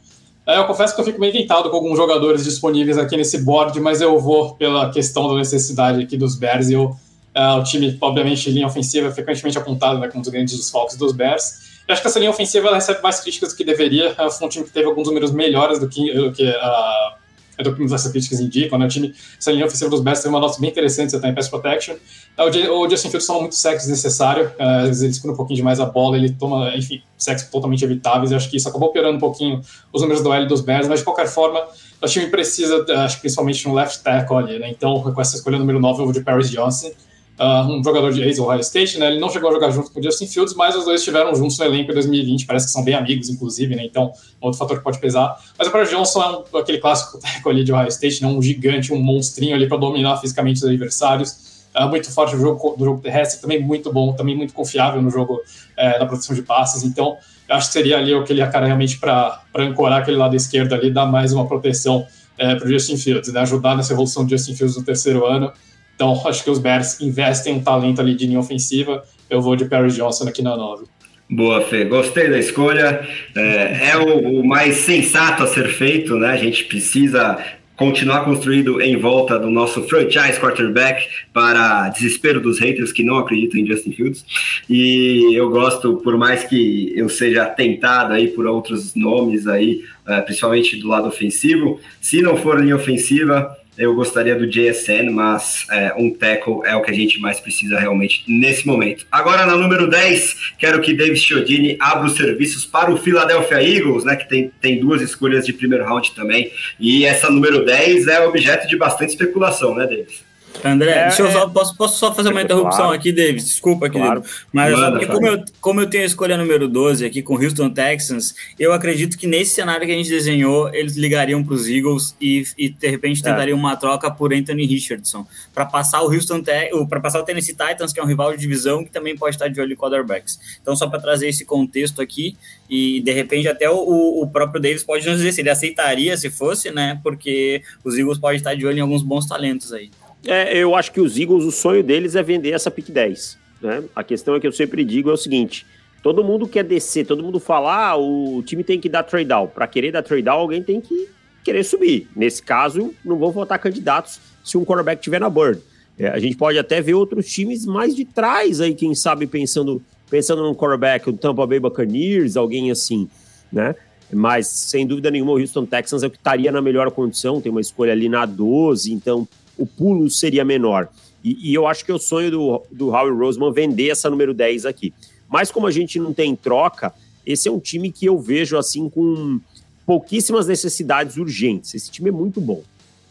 é, eu confesso que eu fico meio tentado com alguns jogadores disponíveis aqui nesse board, mas eu vou pela questão da necessidade aqui dos Bears. E eu, é, o time, obviamente, linha ofensiva é frequentemente apontado né, como um dos grandes desfalques dos Bears. Eu acho que essa linha ofensiva recebe mais críticas do que deveria. Foi um time que teve alguns números melhores do que, do que a é do que essas críticas indicam, né? O time, essa linha ofensiva dos Bears tem uma nota bem interessante, você está em pass protection. É, o Justin Fields toma muito sexo desnecessário, é, às vezes ele segura um pouquinho demais a bola, ele toma, enfim, sexo totalmente evitáveis, e acho que isso acabou piorando um pouquinho os números do L dos Bears, mas de qualquer forma, o time precisa, acho que principalmente no left tackle ali, né? Então, com essa escolha número 9, eu vou de Paris Johnson uh, um jogador de ex-Ohio State, né? Ele não chegou a jogar junto com o Justin Fields, mas os dois estiveram juntos no elenco em 2020, parece que são bem amigos, inclusive, né? Então, outro fator que pode pesar. Mas o Paris Johnson é um, aquele clássico técnico ali de Ohio State, né? Um gigante, um monstrinho ali para dominar fisicamente os adversários. Uh, muito forte no jogo, no jogo terrestre, também muito bom, também muito confiável no jogo da produção de passes. Então, acho que seria ali o que ele cara realmente para ancorar aquele lado esquerdo ali, dar mais uma proteção é, para o Justin Fields, né? ajudar nessa evolução do Justin Fields no terceiro ano. Então, acho que os Bears investem um talento ali de linha ofensiva. Eu vou de Perry Johnson aqui na 9. Boa, Fê. Gostei da escolha. É, é o, o, mais sensato a ser feito, né? A gente precisa continuar construído em volta do nosso franchise quarterback para desespero dos haters que não acreditam em Justin Fields. E eu gosto, por mais que eu seja tentado aí por outros nomes aí, é, principalmente do lado ofensivo, se não for linha ofensiva, eu gostaria do JSN, mas é, um tackle é o que a gente mais precisa realmente nesse momento. Agora, na número 10, quero que Davis Chiodini abra os serviços para o Philadelphia Eagles, né, que tem, tem duas escolhas de primeiro round também. E essa número 10 é objeto de bastante especulação, né, Davis? André, é, deixa eu só, é. posso, posso só fazer uma interrupção claro. aqui, David? Desculpa, claro. querido. Mas Manda, porque como eu, como eu tenho a escolha número 12 aqui com Houston Texans, eu acredito que nesse cenário que a gente desenhou, eles ligariam para os Eagles e, e, de repente é. tentariam é. uma troca por Anthony Richardson para passar o Houston para passar o Tennessee Titans, que é um rival de divisão que também pode estar de olho em quarterbacks. Então, só para trazer esse contexto aqui, e de repente até o, o próprio Davis pode nos dizer se ele aceitaria se fosse, né? Porque os Eagles podem estar de olho em alguns bons talentos aí. É, eu acho que os Eagles, o sonho deles é vender essa pick 10. Né? A questão é que eu sempre digo é o seguinte: todo mundo quer descer, todo mundo fala, ah, o time tem que dar trade down. Para querer dar trade down, alguém tem que querer subir. Nesse caso, não vão votar candidatos se um quarterback estiver na bird. É, a gente pode até ver outros times mais de trás aí, quem sabe, pensando, pensando num quarterback, o Tampa Bay Buccaneers, alguém assim, né? Mas, sem dúvida nenhuma, o Houston Texans é o que estaria na melhor condição, tem uma escolha ali na 12, então o pulo seria menor. E, e eu acho que é o sonho do, do Howie Roseman vender essa número 10 aqui. Mas como a gente não tem troca, esse é um time que eu vejo assim com pouquíssimas necessidades urgentes. Esse time é muito bom.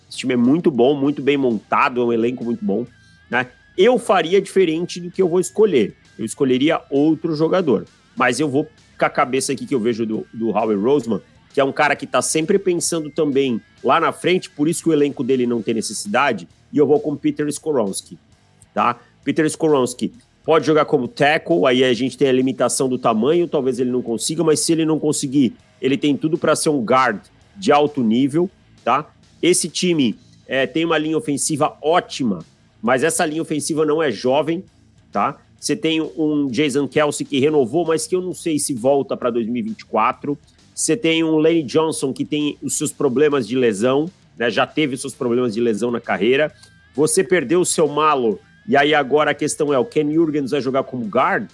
Esse time é muito bom, muito bem montado, é um elenco muito bom. Né? Eu faria diferente do que eu vou escolher. Eu escolheria outro jogador. Mas eu vou com a cabeça aqui que eu vejo do, do Howie Roseman, que é um cara que está sempre pensando também lá na frente, por isso que o elenco dele não tem necessidade, e eu vou com Peter Skoronski, tá? Peter Skoronski pode jogar como tackle, aí a gente tem a limitação do tamanho, talvez ele não consiga, mas se ele não conseguir, ele tem tudo para ser um guard de alto nível, tá? Esse time é, tem uma linha ofensiva ótima, mas essa linha ofensiva não é jovem, tá? Você tem um Jason Kelsey que renovou, mas que eu não sei se volta para 2024. Você tem um Lane Johnson que tem os seus problemas de lesão, né? já teve os seus problemas de lesão na carreira. Você perdeu o seu malo, e aí agora a questão é: o Ken Jurgens vai jogar como guard?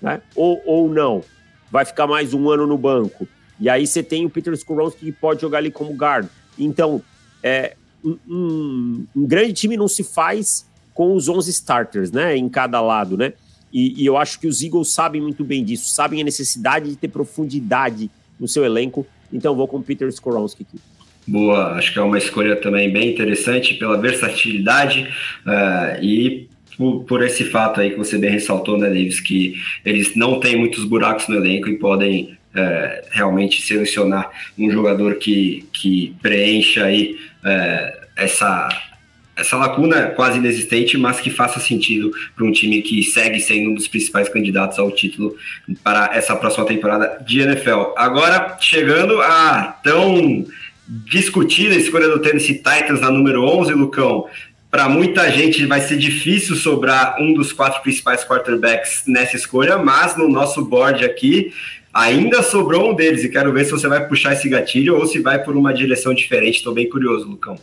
Né? Ou, ou não? Vai ficar mais um ano no banco. E aí você tem o Peter Skoronski que pode jogar ali como guard. Então, é, um, um, um, grande time não se faz com os 11 starters, né? Em cada lado, né? E, e eu acho que os Eagles sabem muito bem disso, sabem a necessidade de ter profundidade no seu elenco. Então vou com o Peter Skoronski aqui. Boa, acho que é uma escolha também bem interessante pela versatilidade uh, e por, por, esse fato aí que você bem ressaltou, né, Davis, que eles não têm muitos buracos no elenco e podem uh, realmente selecionar um jogador que, que preencha aí uh, essa essa lacuna é quase inexistente, mas que faça sentido para um time que segue sendo um dos principais candidatos ao título para essa próxima temporada de NFL. Agora, chegando a tão discutida escolha do Tennessee Titans na número 11, Lucão, para muita gente vai ser difícil sobrar um dos quatro principais quarterbacks nessa escolha, mas no nosso board aqui ainda sobrou um deles e quero ver se você vai puxar esse gatilho ou se vai por uma direção diferente. Estou bem curioso, Lucão.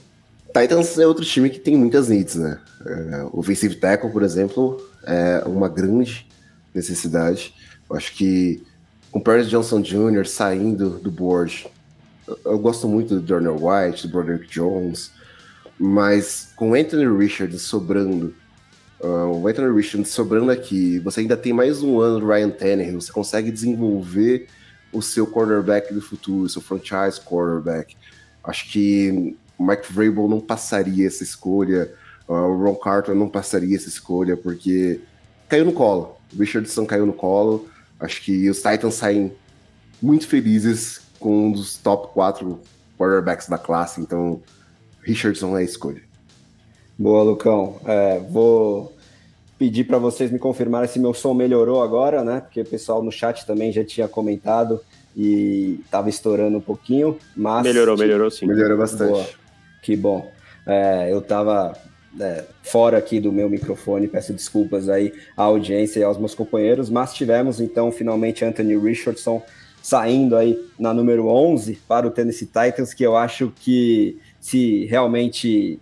Titans é outro time que tem muitas needs, né? É, o offensive tackle, por exemplo, é uma grande necessidade. Eu acho que com Paris Johnson Jr. saindo do board, eu gosto muito do Darnell White, do Broderick Jones, mas com Anthony Richards sobrando, uh, o Anthony Richards sobrando aqui, você ainda tem mais um ano do Ryan Tannehill, você consegue desenvolver o seu quarterback do futuro, seu franchise quarterback. Acho que o Mike Vrabel não passaria essa escolha, o Ron Carter não passaria essa escolha, porque caiu no colo. O Richardson caiu no colo. Acho que os Titans saem muito felizes com um dos top 4 quarterbacks da classe, então Richardson é a escolha. Boa, Lucão. É, vou pedir para vocês me confirmarem se meu som melhorou agora, né? Porque o pessoal no chat também já tinha comentado e estava estourando um pouquinho, mas... Melhorou, melhorou sim. Melhorou bastante. Boa. Que bom. É, eu estava é, fora aqui do meu microfone, peço desculpas aí à audiência e aos meus companheiros, mas tivemos então finalmente Anthony Richardson saindo aí na número 11 para o Tennessee Titans, que eu acho que se realmente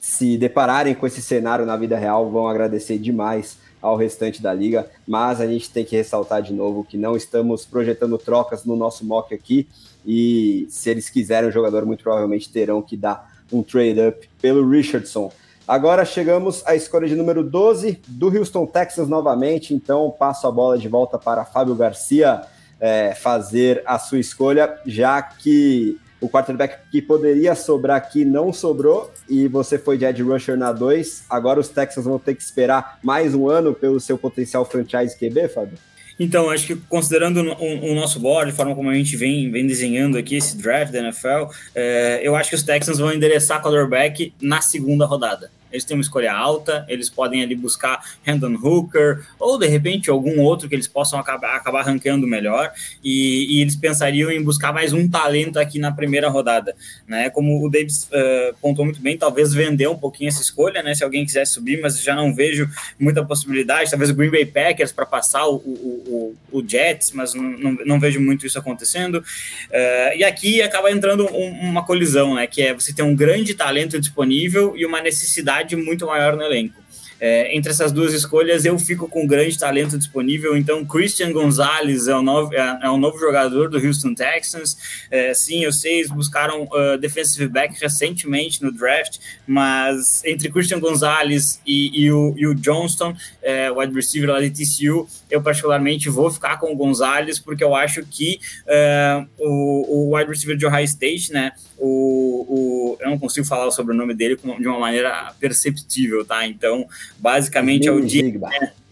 se depararem com esse cenário na vida real, vão agradecer demais ao restante da liga, mas a gente tem que ressaltar de novo que não estamos projetando trocas no nosso mock aqui, e se eles quiserem o jogador, muito provavelmente terão que dar um trade-up pelo Richardson. Agora chegamos à escolha de número 12 do Houston Texans novamente, então passo a bola de volta para Fábio Garcia é, fazer a sua escolha, já que o quarterback que poderia sobrar aqui não sobrou e você foi de Ed Rusher na 2. Agora os Texans vão ter que esperar mais um ano pelo seu potencial franchise QB, Fábio? Então, acho que considerando o, o, nosso board, a forma como a gente vem, vem desenhando aqui esse draft da NFL, é, eu acho que os Texans vão endereçar quarterback na segunda rodada eles têm uma escolha alta, eles podem ali buscar Hendon Hooker, ou de repente algum outro que eles possam acabar, acabar ranqueando melhor, e, e eles pensariam em buscar mais um talento aqui na primeira rodada, né? Como o Davis uh, pontuou muito bem, talvez vender um pouquinho essa escolha, né? Se alguém quiser subir, mas já não vejo muita possibilidade, talvez o Green Bay Packers para passar o, o, o, o, Jets, mas não, não, não, vejo muito isso acontecendo. Uh, e aqui acaba entrando um, uma colisão, né? Que é você ter um grande talento disponível e uma necessidade muito maior no elenco. É, entre essas duas escolhas, eu fico com grande talento disponível. Então, Christian Gonzalez é o novo, é, é o novo jogador do Houston Texans. É, sim, eu sei, eles buscaram uh, defensive back recentemente no draft, mas entre Christian Gonzalez e, e, o, e o Johnston, é, wide receiver lá de TCU, eu particularmente vou ficar com o Gonzalez, porque eu acho que uh, o, o wide receiver de Ohio State, né? O, o, eu não consigo falar sobre o nome dele de uma maneira perceptível, tá? Então, basicamente é o dia.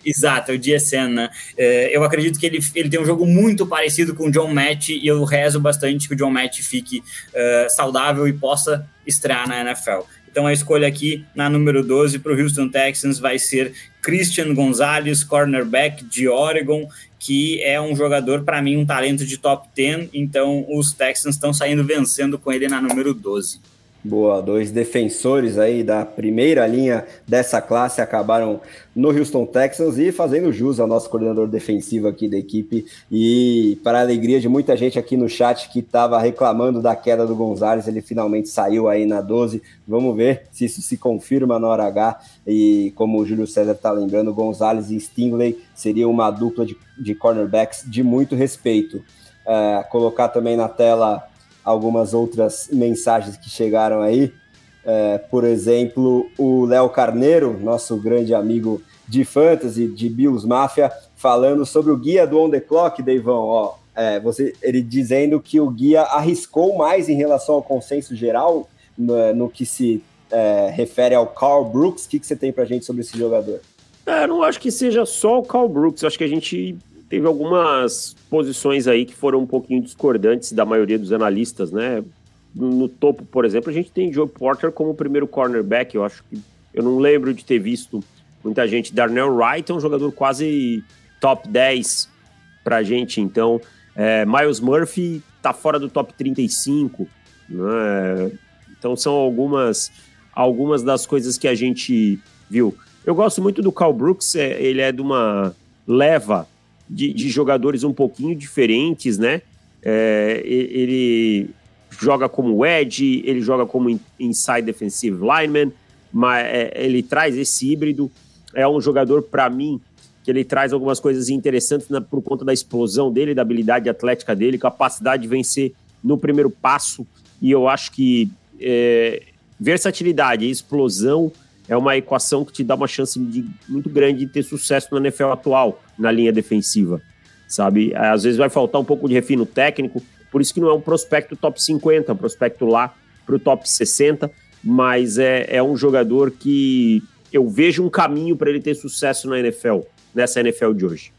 Exato, é o DSN, né? É, eu acredito que ele, ele tem um jogo muito parecido com o John Matt e eu rezo bastante que o John Matt fique uh, saudável e possa estrear na NFL. Então a escolha aqui na número 12 para o Houston Texans vai ser Christian Gonzalez, cornerback de Oregon, que é um jogador, para mim, um talento de top 10. Então os Texans estão saindo vencendo com ele na número 12. Boa, dois defensores aí da primeira linha dessa classe acabaram no Houston Texans e fazendo jus ao nosso coordenador defensivo aqui da equipe. E para a alegria de muita gente aqui no chat que estava reclamando da queda do Gonzalez, ele finalmente saiu aí na 12. Vamos ver se isso se confirma na hora H. E como o Júlio César está lembrando, Gonzalez e Stingley seria uma dupla de, de cornerbacks de muito respeito. É, colocar também na tela algumas outras mensagens que chegaram aí. É, por exemplo, o Léo Carneiro, nosso grande amigo de fantasy, de Bills Mafia, falando sobre o guia do On The Clock, Deivão, ó, é, você, ele dizendo que o guia arriscou mais em relação ao consenso geral no, no que se é, refere ao Carl Brooks. O que, que você tem pra gente sobre esse jogador? É, não acho que seja só o Carl Brooks, acho que a gente teve algumas posições aí que foram um pouquinho discordantes da maioria dos analistas, né? no topo, por exemplo, a gente tem Joe Porter como primeiro cornerback. Eu acho que eu não lembro de ter visto muita gente. Darnell Wright é um jogador quase top 10 pra gente. Então, é, Miles Murphy tá fora do top 35. Né? Então, são algumas, algumas das coisas que a gente viu. Eu gosto muito do Cal Brooks, é, ele é de uma leva de, de jogadores um pouquinho diferentes, né? É, ele joga como edge, ele joga como inside defensive lineman, mas é, ele traz esse híbrido. É um jogador, para mim, que ele traz algumas coisas interessantes na, por conta da explosão dele, da habilidade atlética dele, capacidade de vencer no primeiro passo. E eu acho que é, versatilidade explosão é uma equação que te dá uma chance de, muito grande de ter sucesso na NFL atual, na linha defensiva, sabe? Às vezes vai faltar um pouco de refino técnico, por isso que não é um prospecto top 50, é um prospecto lá para o top 60, mas é, é um jogador que eu vejo um caminho para ele ter sucesso na NFL, nessa NFL de hoje.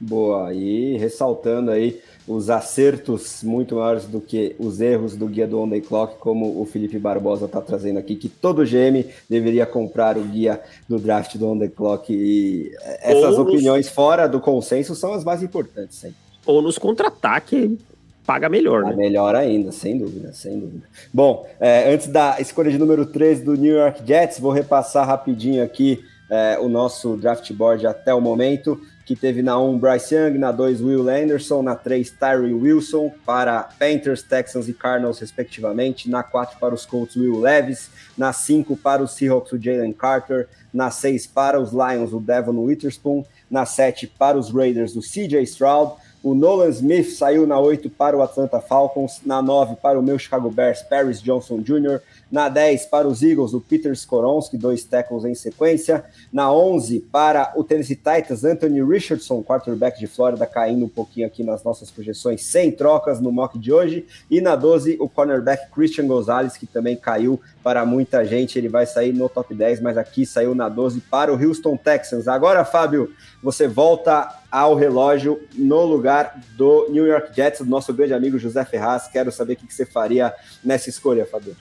Boa, e ressaltando aí os acertos muito maiores do que os erros do guia do On Day Clock, como o Felipe Barbosa está trazendo aqui, que todo GM deveria comprar o guia do draft do On Day Clock. E essas Ou opiniões nos... fora do consenso são as mais importantes, sempre. Ou nos contra-ataque paga melhor, né? Melhor ainda, sem dúvida, sem dúvida. Bom, é, antes da escolha de número 3 do New York Jets, vou repassar rapidinho aqui é, o nosso draft board até o momento que teve na 1 Bryce Young, na 2 Will Anderson, na 3 Tyree Wilson para Panthers, Texans e Cardinals respectivamente, na 4 para os Colts Will Levis, na 5 para os Seahawks o Jalen Carter, na 6 para os Lions o Devon Witherspoon, na 7 para os Raiders o CJ Stroud, o Nolan Smith saiu na 8 para o Atlanta Falcons, na 9 para o meu Chicago Bears, Paris Johnson Jr., na 10 para os Eagles, o Peter Skoronski, dois tackles em sequência. Na 11 para o Tennessee Titans, Anthony Richardson, quarterback de Flórida, caindo um pouquinho aqui nas nossas projeções, sem trocas no mock de hoje. E na 12 o cornerback Christian Gonzalez, que também caiu para muita gente. Ele vai sair no top 10, mas aqui saiu na 12 para o Houston Texans. Agora, Fábio, você volta ao relógio no lugar do New York Jets, do nosso grande amigo José Ferraz. Quero saber o que você faria nessa escolha, Fábio.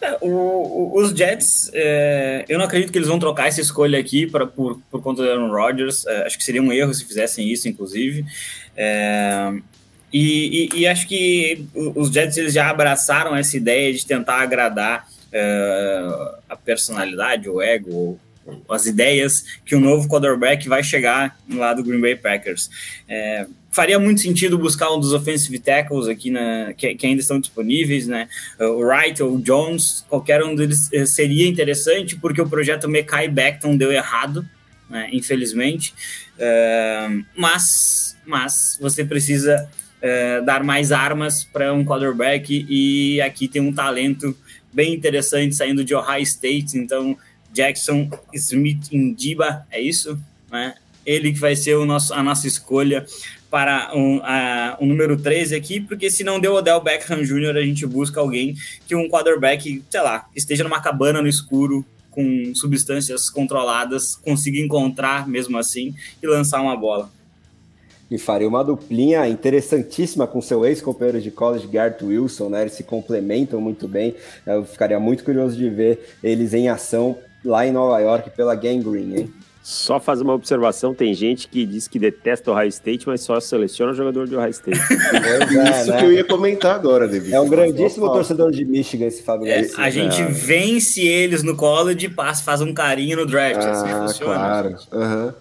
É, o, o, os Jets, é, eu não acredito que eles vão trocar essa escolha aqui pra, por, por conta do Aaron Rodgers. É, acho que seria um erro se fizessem isso, inclusive. É, e, e, e, acho que os Jets eles já abraçaram essa ideia de tentar agradar é, a personalidade, o ego, as ideias que o novo quarterback vai chegar lá do Green Bay Packers. É, faria muito sentido buscar um dos offensive tackles aqui na, que, que, ainda estão disponíveis, né? O Wright ou o Jones, qualquer um deles eh, seria interessante, porque o projeto Mekai Beckton deu errado, né? infelizmente. Uh, mas, mas você precisa uh, dar mais armas para um quarterback e aqui tem um talento bem interessante saindo de Ohio State, então Jackson Smith Indiba, é isso? Né? Ele que vai ser o nosso, a nossa escolha para um, a, o número 13 aqui, porque se não deu Odell Beckham Jr., a gente busca alguém que um quarterback, sei lá, esteja numa cabana no escuro, com substâncias controladas, consiga encontrar mesmo assim e lançar uma bola. E faria uma duplinha interessantíssima com seu ex-companheiro de college, Garrett Wilson, né? Eles se complementam muito bem. Eu ficaria muito curioso de ver eles em ação lá em Nova York pela Gang Green, hein? Só fazer uma observação, tem gente que diz que detesta o Ohio State, mas só seleciona jogador de Ohio State. é, Isso né? que eu ia comentar agora, David. É um grandíssimo torcedor de Michigan esse Fábio é, A gente é. vence eles no college e passa, faz um carinho no draft. Assim ah, assim claro. Uhum.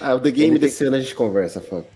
Ah, o The Game Ele desse tem... ano a gente conversa, Fábio.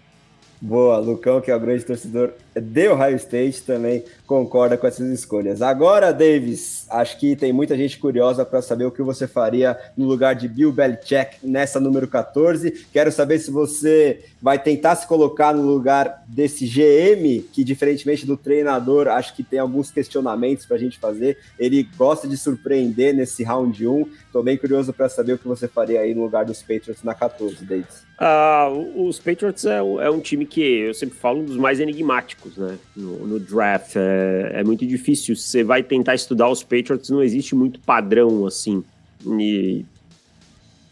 Boa, Lucão, que é o grande torcedor de Ohio State, também concorda com essas escolhas. Agora, Davis, acho que tem muita gente curiosa para saber o que você faria no lugar de Bill Belichick nessa número 14. Quero saber se você vai tentar se colocar no lugar desse GM, que diferentemente do treinador, acho que tem alguns questionamentos para a gente fazer. Ele gosta de surpreender nesse round 1. Estou bem curioso para saber o que você faria aí no lugar dos Patriots na 14, Davis. Uh, os Patriots é, é, um time que eu sempre falo um dos mais enigmáticos, né? No, no draft. É, é, muito difícil. Você vai tentar estudar os Patriots, não existe muito padrão assim. E,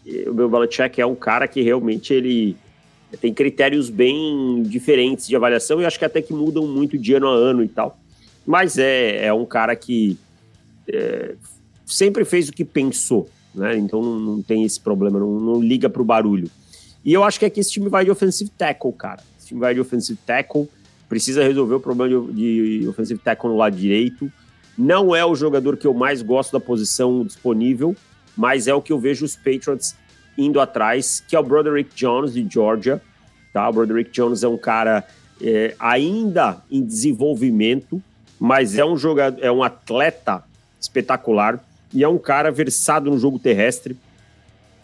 e o Bill Belichick é um cara que realmente ele tem critérios bem diferentes de avaliação e acho que até que mudam muito de ano a ano e tal. mas é, é um cara que é, sempre fez o que pensou, né? Então não, não tem esse problema, não, não liga pro barulho. E eu acho que aqui esse time vai de offensive tackle, cara. Esse time vai de offensive tackle, precisa resolver o problema de, de offensive tackle no lado direito. Não é o jogador que eu mais gosto da posição disponível, mas é o que eu vejo os Patriots indo atrás, que é o Broderick Jones de Georgia. Tá? O Broderick Jones é um cara é, ainda em desenvolvimento, mas é um jogador, é um atleta espetacular e é um cara versado no jogo terrestre.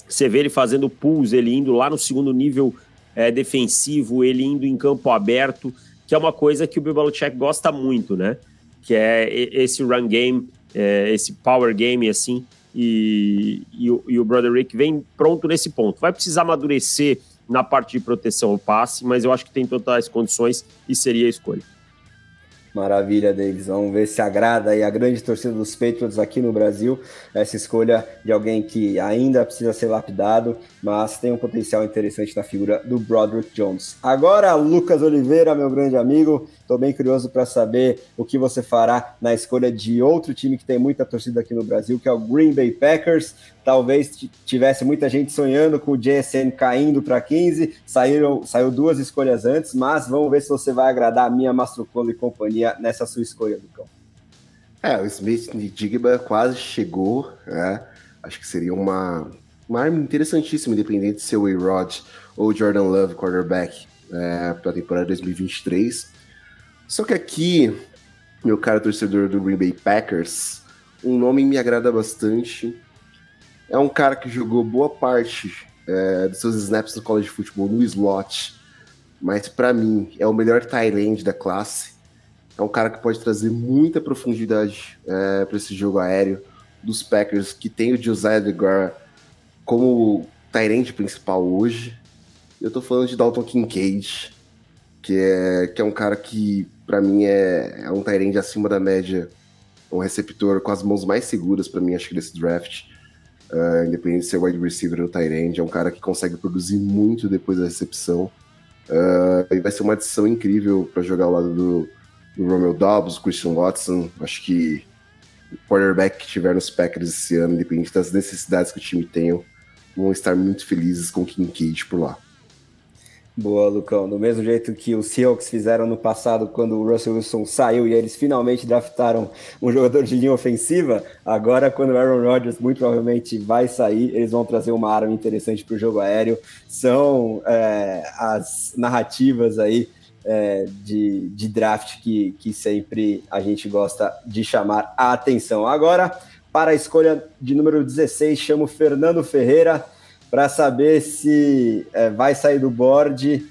Você vê ele fazendo pulls, ele indo lá no segundo nível é, defensivo, ele indo em campo aberto, que é uma coisa que o Bill Belichick gosta muito, né? Que é esse run game, é, esse power game, assim, e, e, e o Broderick vem pronto nesse ponto. Vai precisar amadurecer na parte de proteção ao passe, mas eu acho que tem totais condições e seria a escolha. Maravilha, Davis. Vamos ver se agrada aí a grande torcida dos Patriots aqui no Brasil. Essa escolha de alguém que ainda precisa ser lapidado, mas tem um potencial interessante na figura do Broderick Jones. Agora, Lucas Oliveira, meu grande amigo, estou bem curioso para saber o que você fará na escolha de outro time que tem muita torcida aqui no Brasil, que é o Green Bay Packers. Talvez tivesse muita gente sonhando com o JSN caindo para 15, saíram, saiu duas escolhas antes, mas vamos ver se você vai agradar a minha Mastrocolo e companhia nessa sua escolha, Lucão. É, o Smith Digba quase chegou, né? Acho que seria uma, uma arma interessantíssima, independente de ser o A-Rod ou Jordan Love, quarterback, é, para a temporada 2023. Só que aqui, meu caro torcedor do Green Bay Packers, um nome me agrada bastante é um cara que jogou boa parte é, dos seus snaps no college de futebol no slot, mas para mim é o melhor end da classe. É um cara que pode trazer muita profundidade é, para esse jogo aéreo dos Packers, que tem o Josiah DeGar como end principal hoje. Eu tô falando de Dalton Kincaid, que é, que é um cara que, para mim, é, é um end acima da média, um receptor com as mãos mais seguras para mim, acho que desse draft. Uh, independente de ser wide receiver ou end, é um cara que consegue produzir muito depois da recepção. Uh, e vai ser uma adição incrível para jogar ao lado do, do Romeo Dobbs, Christian Watson. Acho que o quarterback que tiver nos Packers esse ano, independente das necessidades que o time tenha, vão estar muito felizes com o Kincaid por lá. Boa, Lucão. Do mesmo jeito que os Seahawks fizeram no passado, quando o Russell Wilson saiu e eles finalmente draftaram um jogador de linha ofensiva, agora, quando o Aaron Rodgers muito provavelmente vai sair, eles vão trazer uma arma interessante para o jogo aéreo. São é, as narrativas aí é, de, de draft que, que sempre a gente gosta de chamar a atenção. Agora, para a escolha de número 16, chamo Fernando Ferreira para saber se é, vai sair do board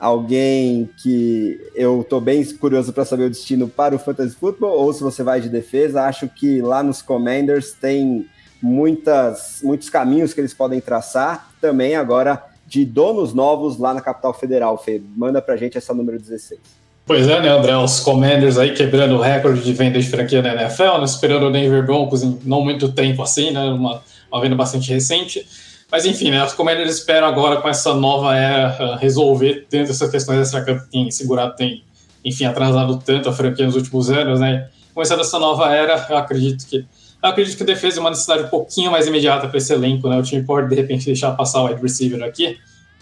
alguém que eu estou bem curioso para saber o destino para o Fantasy Football, ou se você vai de defesa. Acho que lá nos Commanders tem muitas, muitos caminhos que eles podem traçar. Também agora de donos novos lá na capital federal, Fê. Manda para gente essa número 16. Pois é, né, André? Os Commanders aí quebrando o recorde de venda de franquia na NFL, né, esperando o Denver Broncos em não muito tempo assim, né? Uma, uma venda bastante recente. Mas enfim, né, os Commanders esperam agora com essa nova era resolver tanto essas questões extra-campo que tem segurado, tem, enfim, atrasado tanto a franquia nos últimos anos, né? Começando essa nova era, eu acredito que eu acredito que a defesa é uma necessidade um pouquinho mais imediata para esse elenco, né? O time pode de repente deixar passar o wide receiver aqui.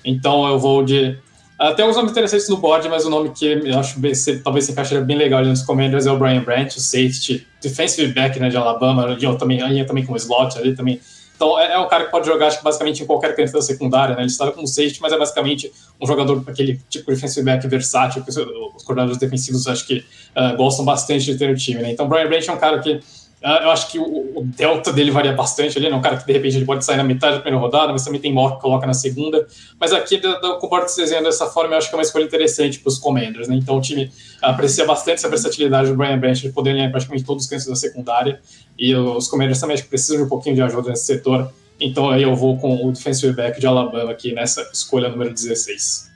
Então eu vou de até uns nomes interessantes no board, mas o nome que eu acho bem, talvez se encaixaria bem legal ali nos Commanders é o Brian Branch, o safety, defensive back né, de Alabama, eu também, eu também o slot ali também então é, é, um cara que pode jogar, acho que basicamente em qualquer da secundária, né? Ele está como safety, mas é basicamente um jogador aquele tipo de defensive back versátil que os coordenadores defensivos acho que uh, gostam bastante de ter no time, né? Então Brian Branch é um cara que eu acho que o, delta dele varia bastante ali, né? Um cara que de repente ele pode sair na metade da primeira rodada, mas também tem mock que coloca na segunda. Mas aqui, com o Borges desenhando dessa forma, eu acho que é uma escolha interessante para os Commanders, né? Então o time aprecia bastante essa versatilidade do Brian Branch de poder alinhar praticamente todos os cantos da secundária. E os Commanders também acho que precisam de um pouquinho de ajuda nesse setor. Então aí eu vou com o defensive back de Alabama aqui nessa escolha número 16.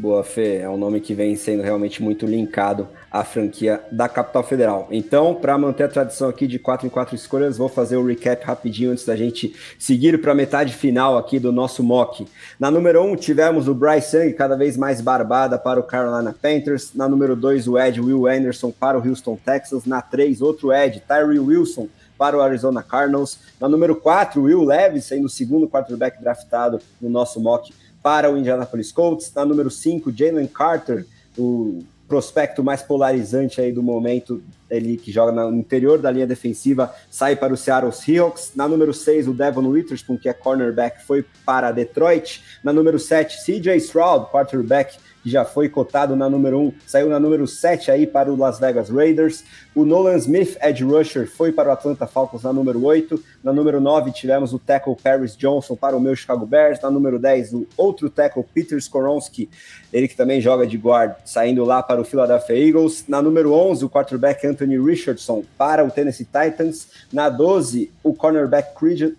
Boa, Fê. É um nome que vem sendo realmente muito linkado à franquia da Capital Federal. Então, para manter a tradição aqui de 4 em 4 escolhas, vou fazer o recap rapidinho antes da gente seguir para a metade final aqui do nosso mock. Na número 1, um, tivemos o Bryce Young, cada vez mais barbada para o Carolina Panthers. Na número 2, o Ed Will Anderson para o Houston Texans. Na 3, outro Ed, Tyree Wilson para o Arizona Cardinals. Na número 4, Will Levis, sendo o segundo quarterback draftado no nosso mock para o Indianapolis Colts. Na número 5, Jalen Carter, o prospecto mais polarizante aí do momento, ele que joga no interior da linha defensiva, sai para o Seattle Seahawks. Na número 6, o Devon Witherspoon, que é cornerback, foi para Detroit. Na número 7, CJ Stroud, quarterback que já foi cotado na número 1, saiu na número 7 aí para o Las Vegas Raiders. O Nolan Smith, edge rusher, foi para o Atlanta Falcons na número 8. Na número 9 tivemos o tackle Paris Johnson para o meu Chicago Bears. Na número 10, o outro tackle Peter Skoronski, ele que também joga de guard, saindo lá para o Philadelphia Eagles. Na número 11, o quarterback Anthony Richardson para o Tennessee Titans. Na 12, o cornerback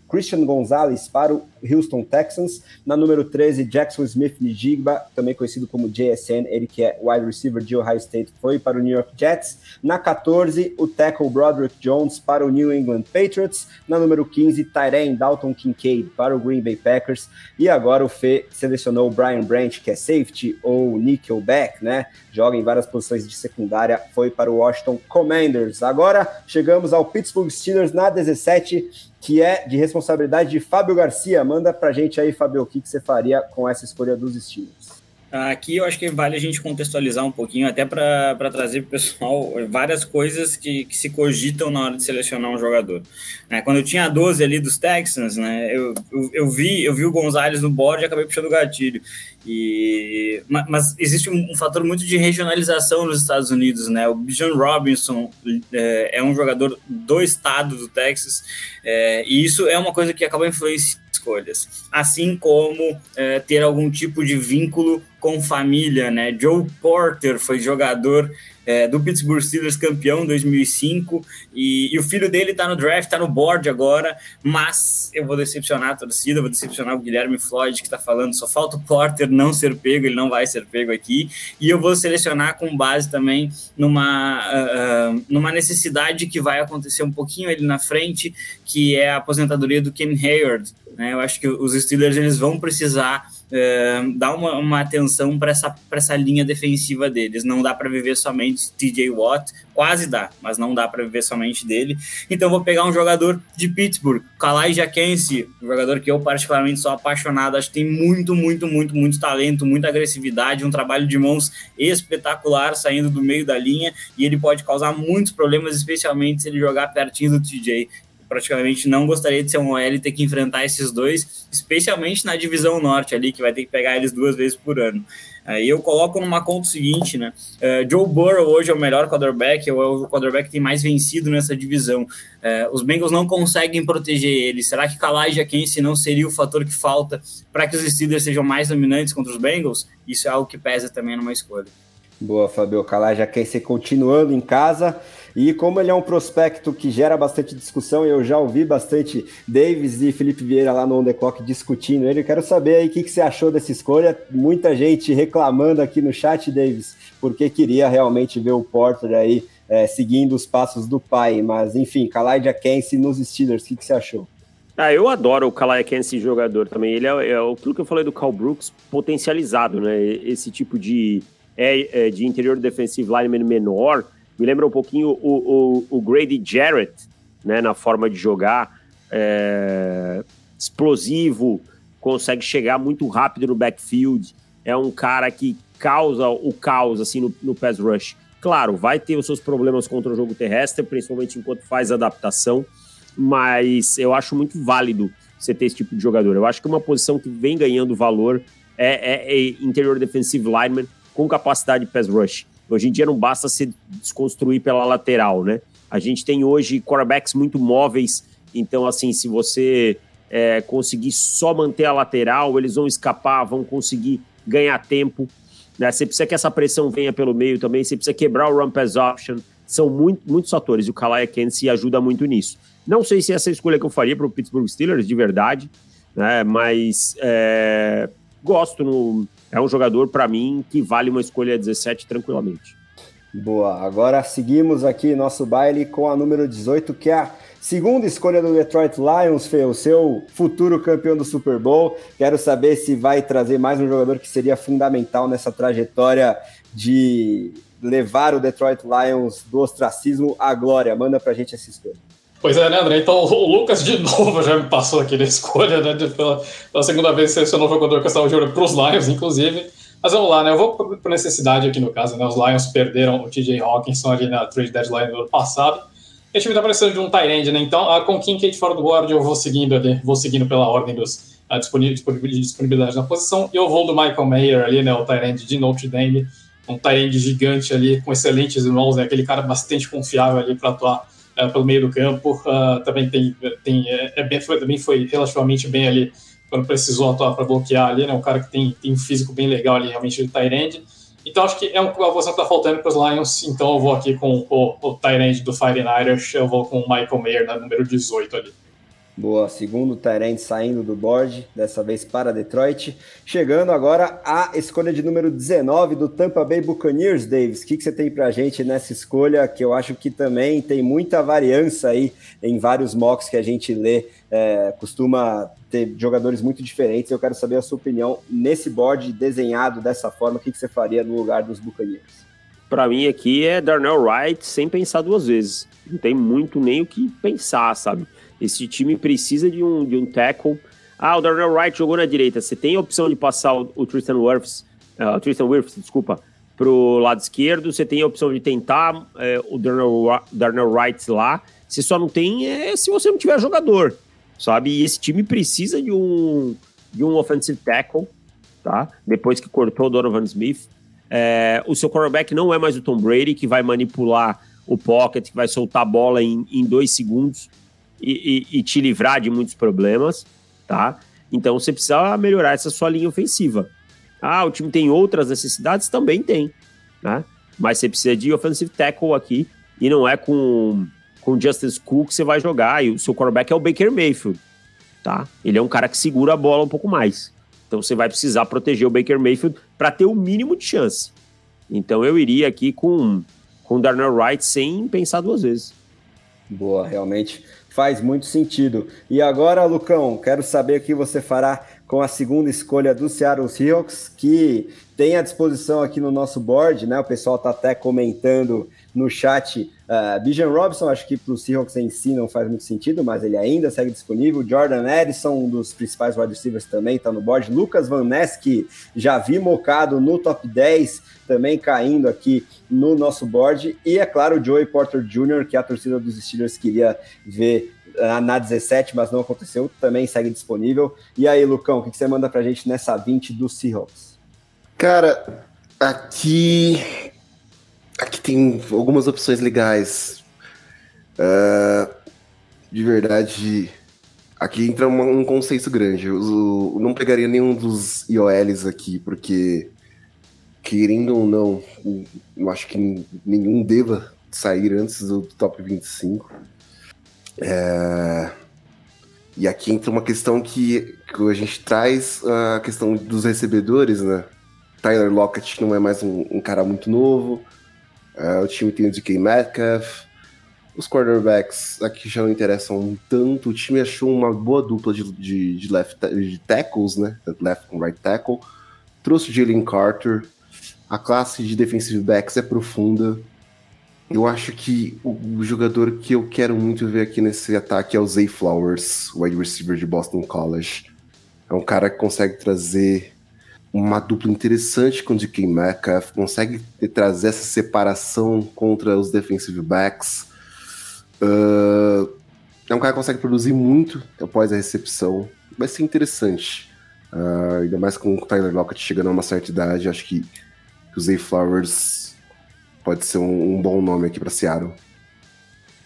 Christian Gonzalez para o Houston Texans. Na número 13, Jackson Smith Njigba, também conhecido como JSN, ele que é wide receiver de Ohio State, foi para o New York Jets. Na 14, o tackle Broderick Jones para o New England Patriots. Na número 15, Tyrene Dalton Kincaid para o Green Bay Packers. E agora o Fê selecionou o Brian Branch, que é safety ou nickelback, né? Joga em várias posições de secundária, foi para o Washington Commanders. Agora chegamos ao Pittsburgh Steelers na 17 que é de responsabilidade de Fábio Garcia. Manda pra gente aí, Fábio, o que, que você faria com essa escolha dos Steelers? Aqui eu acho que vale a gente contextualizar um pouquinho, até para trazer para o pessoal várias coisas que, que, se cogitam na hora de selecionar um jogador. É, quando eu tinha 12 ali dos Texans, né, eu, eu, eu, vi, eu vi o Gonzalez no board e acabei puxando o gatilho. E, mas existe um, um, fator muito de regionalização nos Estados Unidos, né? O Bijan Robinson é, é, um jogador do estado do Texas, é, e isso é uma coisa que acaba influenciando escolhas, assim como é, ter algum tipo de vínculo com família, né? Joe Porter foi jogador é, do Pittsburgh Steelers campeão em 2005 e, e, o filho dele tá no draft, tá no board agora, mas eu vou decepcionar a torcida, vou decepcionar o Guilherme Floyd que tá falando, só falta o Porter não ser pego, ele não vai ser pego aqui, e eu vou selecionar com base também numa, uh, numa necessidade que vai acontecer um pouquinho ali na frente, que é a aposentadoria do Ken Hayward, né? Eu acho que os Steelers eles vão precisar é, dar uma, uma atenção para essa, essa linha defensiva deles. Não dá para viver somente TJ Watt, quase dá, mas não dá para viver somente dele. Então vou pegar um jogador de Pittsburgh, Kalai Jackense, um jogador que eu particularmente sou apaixonado, acho que tem muito, muito, muito, muito talento, muita agressividade, um trabalho de mãos espetacular saindo do meio da linha e ele pode causar muitos problemas, especialmente se ele jogar pertinho do TJ praticamente não gostaria de ser um OL e ter que enfrentar esses dois, especialmente na divisão norte ali, que vai ter que pegar eles duas vezes por ano. Aí eu coloco numa conta o seguinte, né? Uh, Joe Burrow hoje é o melhor quarterback, é o quarterback que tem mais vencido nessa divisão. Uh, os Bengals não conseguem proteger ele. Será que Kalaja Kense não seria o fator que falta para que os Steelers sejam mais dominantes contra os Bengals? Isso é algo que pesa também numa escolha. Boa, Fabio. Kalaja Kense continuando em casa. E como ele é um prospecto que gera bastante discussão, eu já ouvi bastante Davis e Felipe Vieira lá no On The Clock discutindo ele. Eu quero saber aí o que, que você achou dessa escolha. Muita gente reclamando aqui no chat, Davis, porque queria realmente ver o Porter aí é, seguindo os passos do pai. Mas, enfim, Kalaidja Kense nos Steelers, o que, que você achou? Ah, eu adoro o Kalai Kense jogador também. Ele é, é aquilo que eu falei do Cal Brooks potencializado, né? Esse tipo de, é, é de interior defensive lineman menor me lembra um pouquinho o, o, o Grady Jarrett, né, na forma de jogar, é, explosivo, consegue chegar muito rápido no backfield, é um cara que causa o caos assim no, no pass rush. Claro, vai ter os seus problemas contra o jogo terrestre, principalmente enquanto faz adaptação, mas eu acho muito válido você ter esse tipo de jogador. Eu acho que uma posição que vem ganhando valor é, é, é interior defensive lineman com capacidade de pass rush. Hoje em dia não basta se desconstruir pela lateral, né? A gente tem hoje quarterbacks muito móveis, então, assim, se você é, conseguir só manter a lateral, eles vão escapar, vão conseguir ganhar tempo. Né? Você precisa que essa pressão venha pelo meio também, você precisa quebrar o run pass option. São muito, muitos fatores e o Kalaya Kensi ajuda muito nisso. Não sei se essa é a escolha que eu faria para o Pittsburgh Steelers, de verdade, né? mas é, gosto. No, é um jogador, para mim, que vale uma escolha 17 tranquilamente. Boa, agora seguimos aqui nosso baile com a número 18, que é a segunda escolha do Detroit Lions, Fê, o seu futuro campeão do Super Bowl. Quero saber se vai trazer mais um jogador que seria fundamental nessa trajetória de levar o Detroit Lions do ostracismo à glória. Manda pra gente essa escolha. Pois é, né, André? Então o Lucas de novo já me passou aqui na escolha, né? Pela, pela segunda vez selecionou o jogador que estava de olho para os Lions, inclusive. Mas vamos lá, né? Eu vou por necessidade aqui no caso, né? Os Lions perderam o TJ Hawkinson ali na trade deadline do ano passado. E a time tá precisando de um tight end, né? Então, a, com Kincaid fora do board, eu vou seguindo ali, vou seguindo pela ordem dos a disponibilidade na posição. E eu vou do Michael Mayer ali, né? O tight end de Notre Dame. Um tight end gigante ali, com excelentes mãos, né? Aquele cara bastante confiável ali para atuar uh, pelo meio do campo. Uh, também tem, tem é, é bem, foi, também foi relativamente bem ali quando precisou atuar para bloquear ali, né? Um cara que tem, tem um físico bem legal ali, realmente, de Tyrande. Então, acho que é uma posição que está faltando para os Lions. Então, eu vou aqui com o, o Tyrande do Fire Irish, eu vou com o Michael Mayer número 18 ali. Boa, segundo Tyrant saindo do board, dessa vez para Detroit. Chegando agora à escolha de número 19 do Tampa Bay Buccaneers, Davis. O que, que você tem para a gente nessa escolha, que eu acho que também tem muita variância aí em vários mocks que a gente lê. É, costuma ter jogadores muito diferentes. Eu quero saber a sua opinião nesse board desenhado dessa forma. O que, que você faria no lugar dos Buccaneers? Para mim aqui é Darnell Wright sem pensar duas vezes. Não tem muito nem o que pensar, sabe? Esse time precisa de um, de um tackle. Ah, o Darnell Wright jogou na direita. Você tem a opção de passar o, Tristan Wirfs, uh, Tristan Wirfs, desculpa, pro lado esquerdo. Você tem a opção de tentar uh, o Darnell, Darnell Wright lá. Você só não tem é, se você não tiver jogador, sabe? E esse time precisa de um, de um offensive tackle, tá? Depois que cortou o Donovan Smith. É, o seu quarterback não é mais o Tom Brady, que vai manipular o pocket, que vai soltar a bola em, em dois segundos e, e, e te livrar de muitos problemas, tá? Então você precisa melhorar essa sua linha ofensiva. Ah, o time tem outras necessidades? Também tem, né? Mas você precisa de offensive tackle aqui e não é com com Justice Cook que você vai jogar e o seu quarterback é o Baker Mayfield, tá? Ele é um cara que segura a bola um pouco mais. Então você vai precisar proteger o Baker Mayfield para ter o mínimo de chance. Então eu iria aqui com com Darnell Wright sem pensar duas vezes. Boa, realmente faz muito sentido. E agora, Lucão, quero saber o que você fará com a segunda escolha do Seattle Seahawks, que tem à disposição aqui no nosso board, né? O pessoal está até comentando no chat. Uh, Bijan Robson, acho que para o Seahawks em si não faz muito sentido, mas ele ainda segue disponível. Jordan Edison, um dos principais wide receivers, também está no board. Lucas Van Ness, que já vi mocado no top 10, também caindo aqui no nosso board. E, é claro, o Joey Porter Jr., que a torcida dos Steelers queria ver uh, na 17, mas não aconteceu, também segue disponível. E aí, Lucão, o que, você manda para a gente nessa 20 do Seahawks? Cara, aqui Aqui tem algumas opções legais. Uh, de verdade, aqui entra um, um conceito grande. Eu, eu, não pegaria nenhum dos IOLs aqui, porque, querendo ou não, eu acho que nenhum deva sair antes do top 25. É, e aqui entra uma questão que, que a gente traz a questão dos recebedores, né? Tyler Lockett não é mais um, um cara muito novo. Uh, o time tem o DK Metcalf. Os quarterbacks aqui já não interessam tanto. O time achou uma boa dupla de, de, de left de tackles, né? Left com right tackle. Trouxe o Jalen Carter. A classe de defensive backs é profunda. Eu acho que o, jogador que eu quero muito ver aqui nesse ataque é o Zay Flowers, wide receiver de Boston College. É um cara que consegue trazer uma dupla interessante com o DK Metcalf, consegue trazer essa separação contra os defensive backs. Uh, é um cara que consegue produzir muito após a recepção. Vai ser interessante. Uh, ainda mais com o Tyler Lockett chegando a uma certa idade, acho que, que o Zay Flowers pode ser um, um bom nome aqui para Seattle.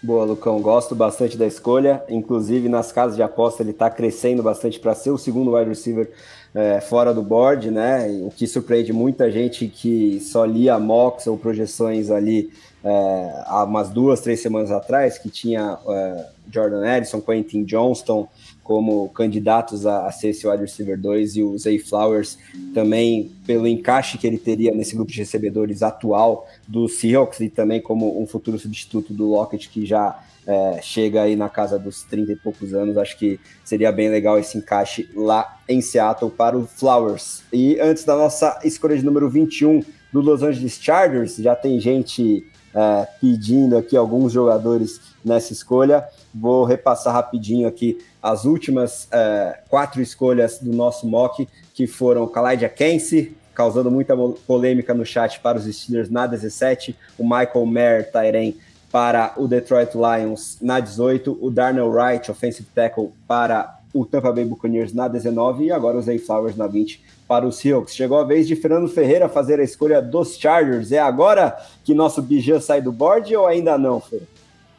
Boa, Lucão. Gosto bastante da escolha. Inclusive, nas casas de aposta, ele está crescendo bastante para ser o segundo wide receiver é, fora do board, né? O que surpreende muita gente que só lia mocks ou projeções ali é, há umas duas, três semanas atrás, que tinha é, Jordan Edison, Quentin Johnston como candidatos a, a ser esse wide receiver 2 e o Zay Flowers também pelo encaixe que ele teria nesse grupo de recebedores atual do Seahawks e também como um futuro substituto do Lockett que já é, chega aí na casa dos 30 e poucos anos, acho que seria bem legal esse encaixe lá em Seattle para o Flowers. E antes da nossa escolha de número 21 do Los Angeles Chargers, já tem gente é, pedindo aqui alguns jogadores nessa escolha. Vou repassar rapidinho aqui as últimas é, quatro escolhas do nosso mock, que foram Kalaidja Kense, causando muita polêmica no chat para os Steelers na 17, o Michael Mayer Tyren para o Detroit Lions na 18, o Darnell Wright, offensive tackle, para o Tampa Bay Buccaneers na 19 e agora o Zay Flowers na 20 para os Seahawks. Chegou a vez de Fernando Ferreira fazer a escolha dos Chargers. É agora que nosso Bijan sai do board ou ainda não, Fer?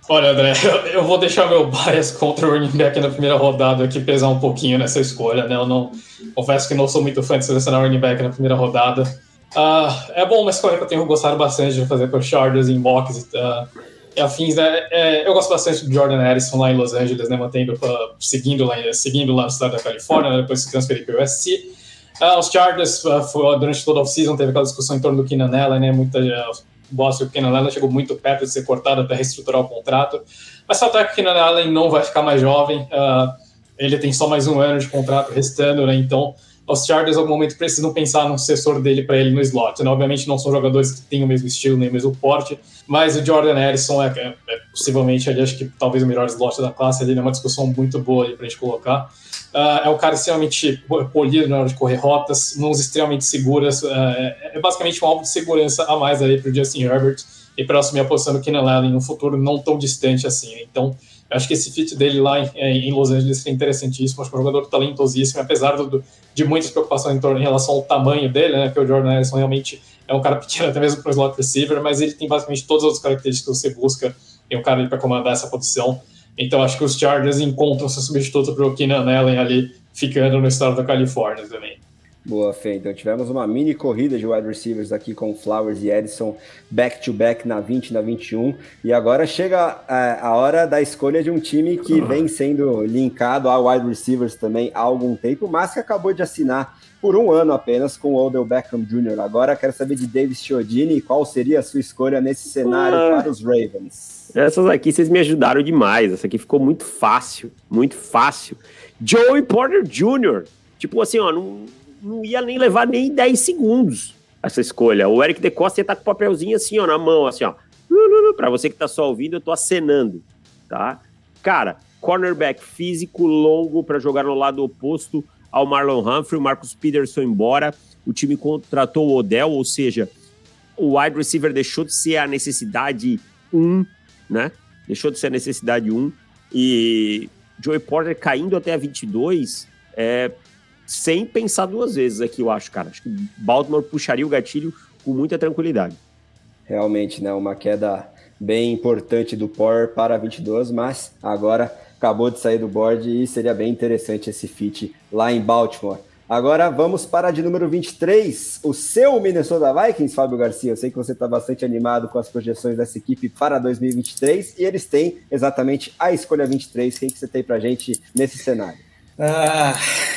Olha, André, eu vou deixar meu bias contra o running back na primeira rodada aqui pesar um pouquinho nessa escolha, né? Eu não confesso que não sou muito fã de selecionar running back na primeira rodada. Uh, é bom uma escolha que eu tenho gostado bastante de fazer com Chargers em mocks. Uh, e afins, né? É, eu gosto bastante do Jordan Harrison lá em Los Angeles, né? Mantendo, uh, seguindo, lá, seguindo lá no estado da Califórnia, né, depois se transferiu para o USC. Os Chargers, durante toda a off-season, teve aquela discussão em torno do Keenan Allen, né? Muita bosta o Keenan Allen chegou muito perto de ser cortado até reestruturar o contrato. Mas só até que o Keenan Allen não vai ficar mais jovem. Uh, ele tem só mais um ano de contrato restando, né? Então, os Chargers, em algum momento, precisam pensar num sucessor dele para ele no slot. Né? Obviamente, não são jogadores que têm o mesmo estilo nem o mesmo porte, mas o Jordan Harrison é, é, é possivelmente, ali, acho que talvez o melhor slot da classe. Ele é uma discussão muito boa para a gente colocar. Uh, é um cara extremamente polido na hora de correr rotas, mãos extremamente seguras. Uh, é, basicamente um alvo de segurança a mais para o Justin Herbert e para assumir a posição do Keenan Allen no futuro não tão distante assim. Então, acho que esse fit dele lá em, em Los Angeles é interessantíssimo. Acho que é um jogador talentosíssimo, apesar do, de muitas preocupações em, torno, em relação ao tamanho dele, né? Que o Jordan Harrison realmente é um cara pequeno, até mesmo para o slot receiver, mas ele tem basicamente todas as características que você busca em um cara para comandar essa posição. Então acho que os Chargers encontram seu substituto para o Keenan Allen ali, ficando no estado da Califórnia também. Boa, Fê. Então tivemos uma mini corrida de wide receivers aqui com Flowers e Edison back to back na 20 na 21. E agora chega a, é, a hora da escolha de um time que vem sendo linkado a wide receivers também há algum tempo, mas que acabou de assinar por um ano apenas com o Odell Beckham Jr. Agora quero saber de Davis Chiodini, qual seria a sua escolha nesse cenário ah, para os Ravens? Essas aqui vocês me ajudaram demais. Essa aqui ficou muito fácil, muito fácil. Joey Porter Jr. Tipo assim, ó, não não ia nem levar nem 10 segundos essa escolha. O Eric De Costa ia estar tá com o papelzinho assim, ó, na mão, assim, ó. Para você que tá só ouvindo, eu tô acenando, tá? Cara, cornerback físico, longo para jogar no lado oposto ao Marlon Humphrey, o Marcus Peterson embora, o time contratou o Odell, ou seja, o wide receiver deixou de ser a necessidade 1, um, né? Deixou de ser a necessidade 1 um, e Joey Porter caindo até a 22 é, sem pensar duas vezes aqui, eu acho, cara. Acho que Baltimore puxaria o gatilho com muita tranquilidade. Realmente, né? Uma queda bem importante do Power para 22, mas agora acabou de sair do board e seria bem interessante esse fit lá em Baltimore. Agora vamos para de número 23, o seu Minnesota Vikings, Fábio Garcia. Eu sei que você está bastante animado com as projeções dessa equipe para 2023 e eles têm exatamente a escolha 23. Quem que você tem para gente nesse cenário? Ah,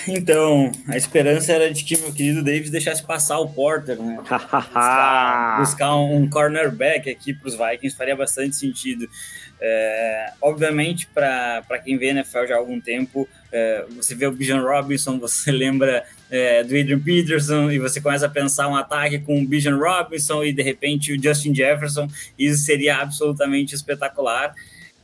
então, a esperança era de que meu querido Davis deixasse passar o Porter, né? buscar, buscar, um cornerback aqui para os Vikings faria bastante sentido. É, obviamente, para quem vê NFL já há algum tempo, é, você vê o Bijan Robinson, você lembra é, do Adrian Peterson e você começa a pensar um ataque com o Bijan Robinson e de repente o Justin Jefferson, isso seria absolutamente espetacular.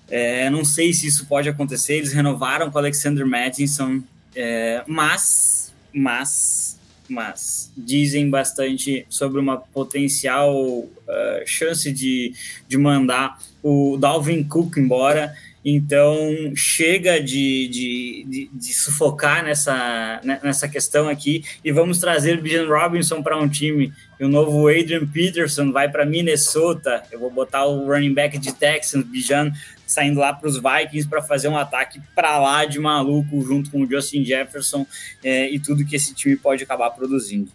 É, não sei se isso pode acontecer. Eles renovaram com Alexander Madison, é, mas, mas, mas dizem bastante sobre uma potencial uh, chance de, de mandar o Dalvin Cook embora. Então chega de, de, de, de, sufocar nessa, né, nessa questão aqui e vamos trazer o Bijan Robinson para um time e o novo Adrian Peterson vai para Minnesota. Eu vou botar o running back de Texans, Bijan, saindo lá para os Vikings para fazer um ataque para lá de maluco, junto com o Justin Jefferson é, e tudo que esse time pode acabar produzindo.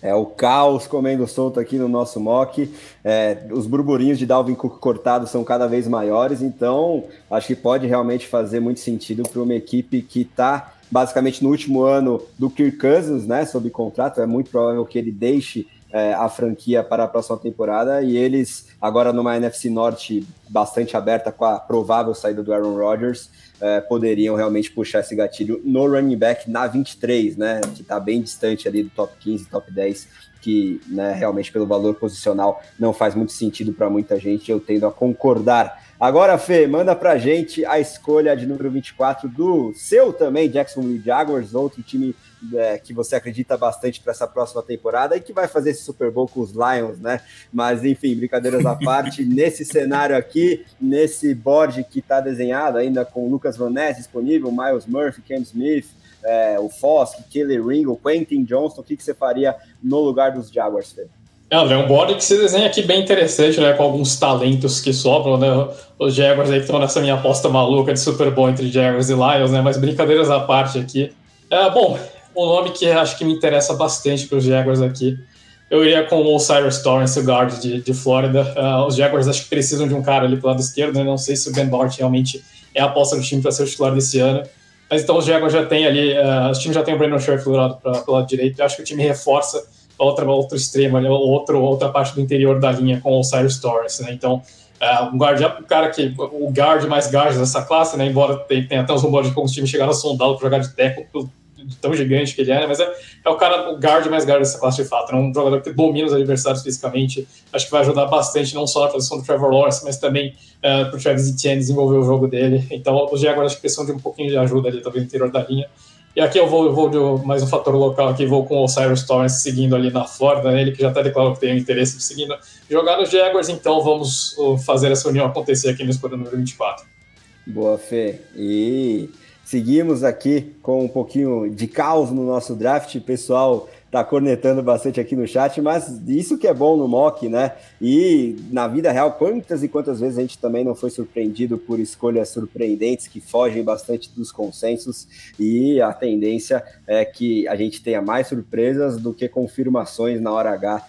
É o caos comendo solto aqui no nosso mock. É, os burburinhos de Dalvin Cook cortado são cada vez maiores, então acho que pode realmente fazer muito sentido para uma equipe que está basicamente no último ano do Kirk Cousins, né, sob contrato. É muito provável que ele deixe é, a franquia para a próxima temporada e eles agora numa NFC Norte bastante aberta com a provável saída do Aaron Rodgers é, poderiam realmente puxar esse gatilho no running back na 23, né? Que está bem distante ali do top 15, top 10, que né, realmente pelo valor posicional não faz muito sentido para muita gente. Eu tendo a concordar. Agora, Fê, manda pra gente a escolha de número 24 do seu também, Jacksonville Jaguars, outro time é, que você acredita bastante para essa próxima temporada e que vai fazer esse Super Bowl com os Lions, né? Mas enfim, brincadeiras à parte, nesse cenário aqui, nesse board que está desenhado ainda com Lucas Van Ness disponível, Miles Murphy, Cam Smith, é, o Fosk, Kelly Ringo, Quentin Johnston, o que, que você faria no lugar dos Jaguars, Fê? É, um board que se desenha aqui bem interessante, né? Com alguns talentos que sobram, né? Os Jaguars aí estão nessa minha aposta maluca de Super Bowl entre Jaguars e Lions, né? Mas brincadeiras à parte aqui. É, bom, um nome que acho que me interessa bastante para os Jaguars aqui. Eu iria com o Osiris Torrance, o guard de, de Flórida. Uh, os Jaguars acho que precisam de um cara ali pro lado esquerdo, né? Não sei se o Ben Bart realmente é a aposta do time para ser o titular desse ano. Mas então os Jaguars já tem ali, uh, o time já tem o Brandon Scherf do lado, pra, lado direito. Eu acho que o time reforça outra, outro extremo, ali, outro, outra parte do interior da linha com o Osiris Torrance, né? Então, uh, um guard, o cara que, o guard mais guard dessa classe, né? Embora tenha até os rumores de como os times chegaram a sondá-lo para jogar de teco tão gigante que ele é, mas é, é o cara, o guard mais guard dessa classe de fato. É um jogador que domina os adversários fisicamente. Acho que vai ajudar bastante, não só na posição do Trevor Lawrence, mas também uh, para o Travis Etienne desenvolver o jogo dele. Então, os Jaguars acho que precisam de um pouquinho de ajuda ali, talvez no interior da linha. E aqui eu vou, eu vou de mais um fator local aqui, vou com o Cyrus Torrance seguindo ali na Flórida, né? ele que já até declarou que tem interesse de seguir jogar nos Jaguars, então vamos fazer essa união acontecer aqui no escolha número 24. Boa, Fê. E Seguimos aqui com um pouquinho de caos no nosso draft, pessoal tá cornetando bastante aqui no chat, mas isso que é bom no mock, né? E na vida real, quantas e quantas vezes a gente também não foi surpreendido por escolhas surpreendentes que fogem bastante dos consensos, e a tendência é que a gente tenha mais surpresas do que confirmações na hora H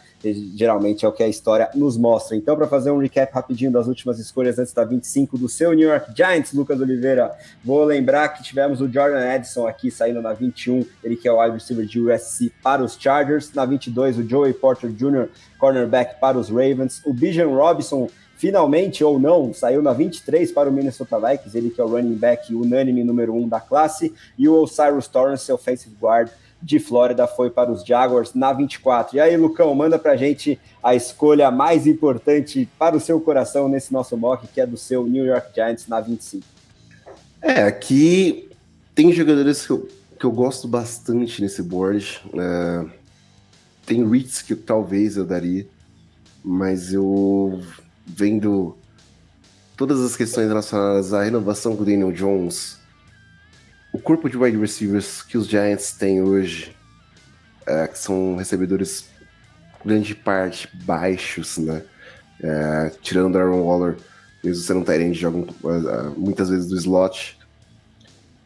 geralmente é o que a história nos mostra. Então, para fazer um recap rapidinho das últimas escolhas antes da 25 do seu New York Giants, Lucas Oliveira, vou lembrar que tivemos o Jordan Edson aqui saindo na 21, ele que é o wide receiver de USC para os Chargers, na 22 o Joey Porter Jr., cornerback para os Ravens, o Bijan Robinson finalmente ou não, saiu na 23 para o Minnesota Vikings, ele que é o running back unânime número 1 da classe, e o Cyrus Torrance, offensive guard de Flórida foi para os Jaguars na 24. E aí, Lucão, manda para a gente a escolha mais importante para o seu coração nesse nosso mock, que é do seu New York Giants na 25. É, aqui tem jogadores que eu, que eu gosto bastante nesse board. Uh, tem Ritz que talvez eu daria, mas eu vendo todas as questões relacionadas à renovação com o Daniel Jones, o corpo de wide receivers que os Giants têm hoje, é, que são recebedores grande parte baixos, né? É, tirando o Aaron Waller, mesmo sendo um Tyrande, jogam uh, muitas vezes do slot.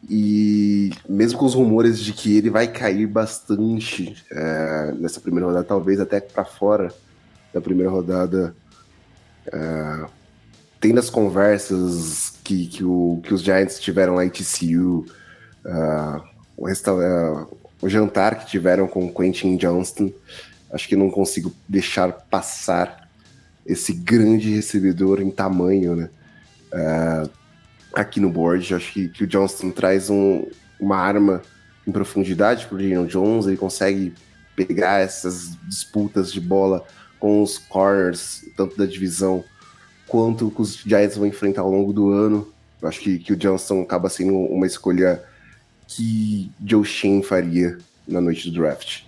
E mesmo com os rumores de que ele vai cair bastante é, nessa primeira rodada, talvez até para fora da primeira rodada, é, tendo as conversas que, que, o, que os Giants tiveram lá em TCU, uh, o, uh, o jantar que tiveram com Quentin Johnston. Acho que não consigo deixar passar esse grande recebedor em tamanho, né? Uh, aqui no board. Acho que, que o Johnston traz um, uma arma em profundidade para o Daniel Jones. Ele consegue pegar essas disputas de bola com os corners, tanto da divisão quanto que os Giants vão enfrentar ao longo do ano. Acho que, que o Johnston acaba sendo uma escolha que Joe Shane faria na noite do draft.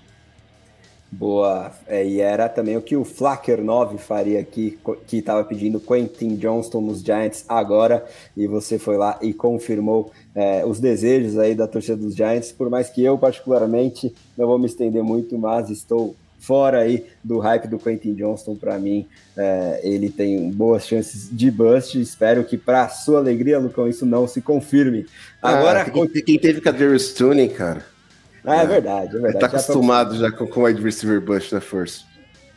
Boa, é, e era também o que o Flacker 9 faria aqui, que estava pedindo Quentin Johnston nos Giants agora, e você foi lá e confirmou é, os desejos aí da torcida dos Giants, por mais que eu particularmente não vou me estender muito, mas estou fora aí do hype do Quentin Johnston, para mim, é, ele tem boas chances de bust. Espero que, para sua alegria, Lucão, isso não se confirme. Agora, ah, quem, quem teve com a Jerry Stone, cara. Ah, é, é verdade, é verdade. Tá acostumado já com, com o wide receiver bust na força.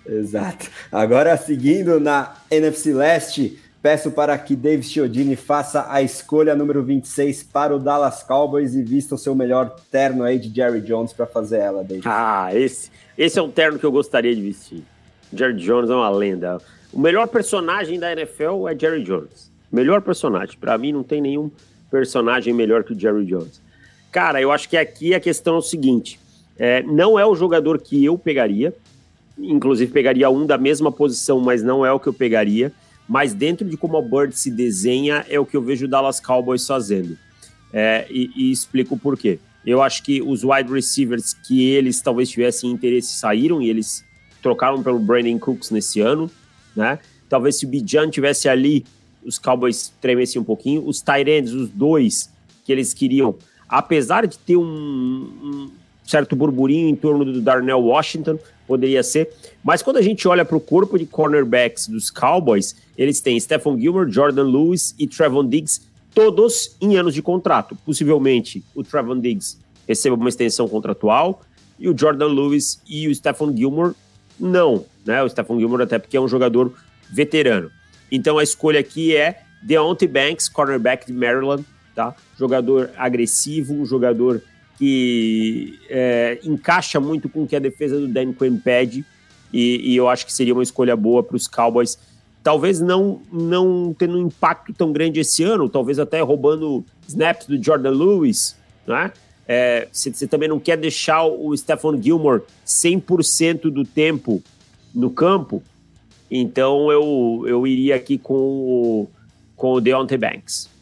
Exato. Agora, seguindo na NFC Leste, peço para que David Chiodini faça a escolha número 26 para o Dallas Cowboys e vista o seu melhor terno aí de Jerry Jones para fazer ela, David. Ah, esse, esse é um terno que eu gostaria de vestir. Jerry Jones é uma lenda. O melhor personagem da NFL é Jerry Jones. Melhor personagem. Para mim, não tem nenhum personagem melhor que o Jerry Jones. Cara, eu acho que aqui a questão é o seguinte: é, não é o jogador que eu pegaria, inclusive pegaria um da mesma posição, mas não é o que eu pegaria. Mas dentro de como a Bird se desenha, é o que eu vejo o Dallas Cowboys fazendo. É, e, e explico por quê. Eu acho que os wide receivers que eles talvez tivessem interesse saíram e eles trocaram pelo Brandon Cooks nesse ano, né? Talvez se o Bijan tivesse ali, os Cowboys tremessem um pouquinho. Os Tyrants, os dois que eles queriam, apesar de ter um, um certo burburinho em torno do Darnell Washington, poderia ser. Mas quando a gente olha para o corpo de cornerbacks dos Cowboys, eles têm Stephon Gilmore, Jordan Lewis e Trevon Diggs, todos em anos de contrato. Possivelmente o Trevon Diggs receba uma extensão contratual e o Jordan Lewis e o Stephon Gilmore não, né? O Stephon Gilmore até porque é um jogador veterano. Então a escolha aqui é Deontay Banks, cornerback de Maryland, tá? Jogador agressivo, um jogador que é, encaixa muito com o que a defesa do Dan Quinn pede e, e eu acho que seria uma escolha boa para os Cowboys. Talvez não, não tendo um impacto tão grande esse ano, talvez até roubando snaps do Jordan Lewis, né? Você também não quer deixar o Stephon Gilmore 100% do tempo no campo, então eu, eu iria aqui com o, com o Deontay Banks.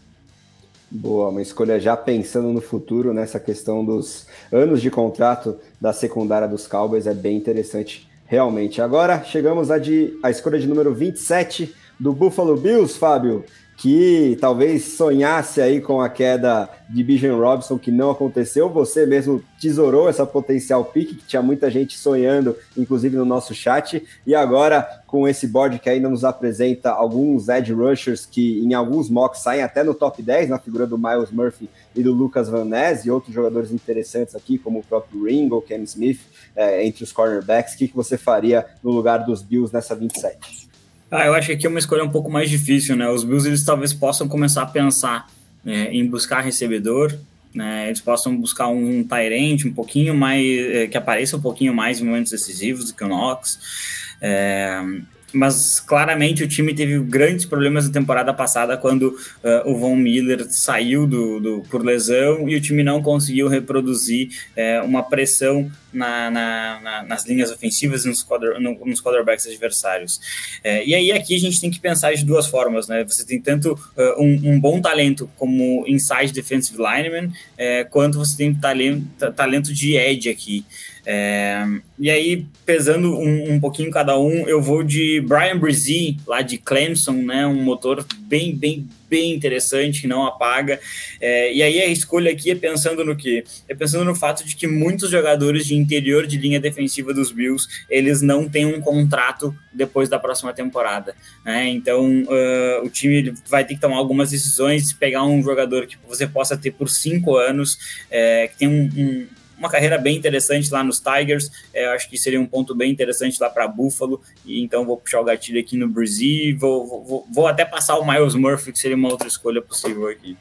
Boa, uma escolha já pensando no futuro, nessa questão dos anos de contrato da secundária dos Cowboys, é bem interessante, realmente. Agora chegamos a, de, a escolha de número 27 do Buffalo Bills, Fábio que talvez sonhasse aí com a queda de Bijan Robson, que não aconteceu. Você mesmo tesourou essa potencial pique, que tinha muita gente sonhando, inclusive no nosso chat. E agora, com esse board que ainda nos apresenta alguns edge rushers que em alguns mocks saem até no top 10, na figura do Miles Murphy e do Lucas Van Ness, e outros jogadores interessantes aqui, como o próprio Ringo, Ken Smith, é, entre os cornerbacks. O que, que você faria no lugar dos Bills nessa 27? Ah, eu acho que aqui é uma escolha um pouco mais difícil, né? Os Bills eles talvez possam começar a pensar né, em buscar recebedor, né? Eles possam buscar um Tyrant um pouquinho mais é, que apareça um pouquinho mais em momentos decisivos do que o Knox. É, mas claramente o time teve grandes problemas na temporada passada quando uh, o Von Miller saiu do, do, por lesão e o time não conseguiu reproduzir uh, uma pressão na, na, na, nas linhas ofensivas e nos, quarter, no, nos quarterbacks adversários. Uh, e aí aqui a gente tem que pensar de duas formas, né? Você tem tanto um, um, bom talento como inside defensive lineman, quanto você tem talento, talento de edge aqui. É, e aí, pesando um, um, pouquinho cada um, eu vou de Brian Brzee, lá de Clemson, né? Um motor bem, bem, bem interessante, que não apaga. É, e aí a escolha aqui é pensando no quê? É pensando no fato de que muitos jogadores de interior de linha defensiva dos Bills, eles não têm um contrato depois da próxima temporada. Né? Então, uh, o time vai ter que tomar algumas decisões, pegar um jogador que você possa ter por cinco anos, é, que tem um, um uma carreira bem interessante lá nos Tigers. É, acho que seria um ponto bem interessante lá para Buffalo. E então vou puxar o gatilho aqui no Brasil. Vou, vou, vou até passar o Miles Murphy, que seria uma outra escolha possível aqui.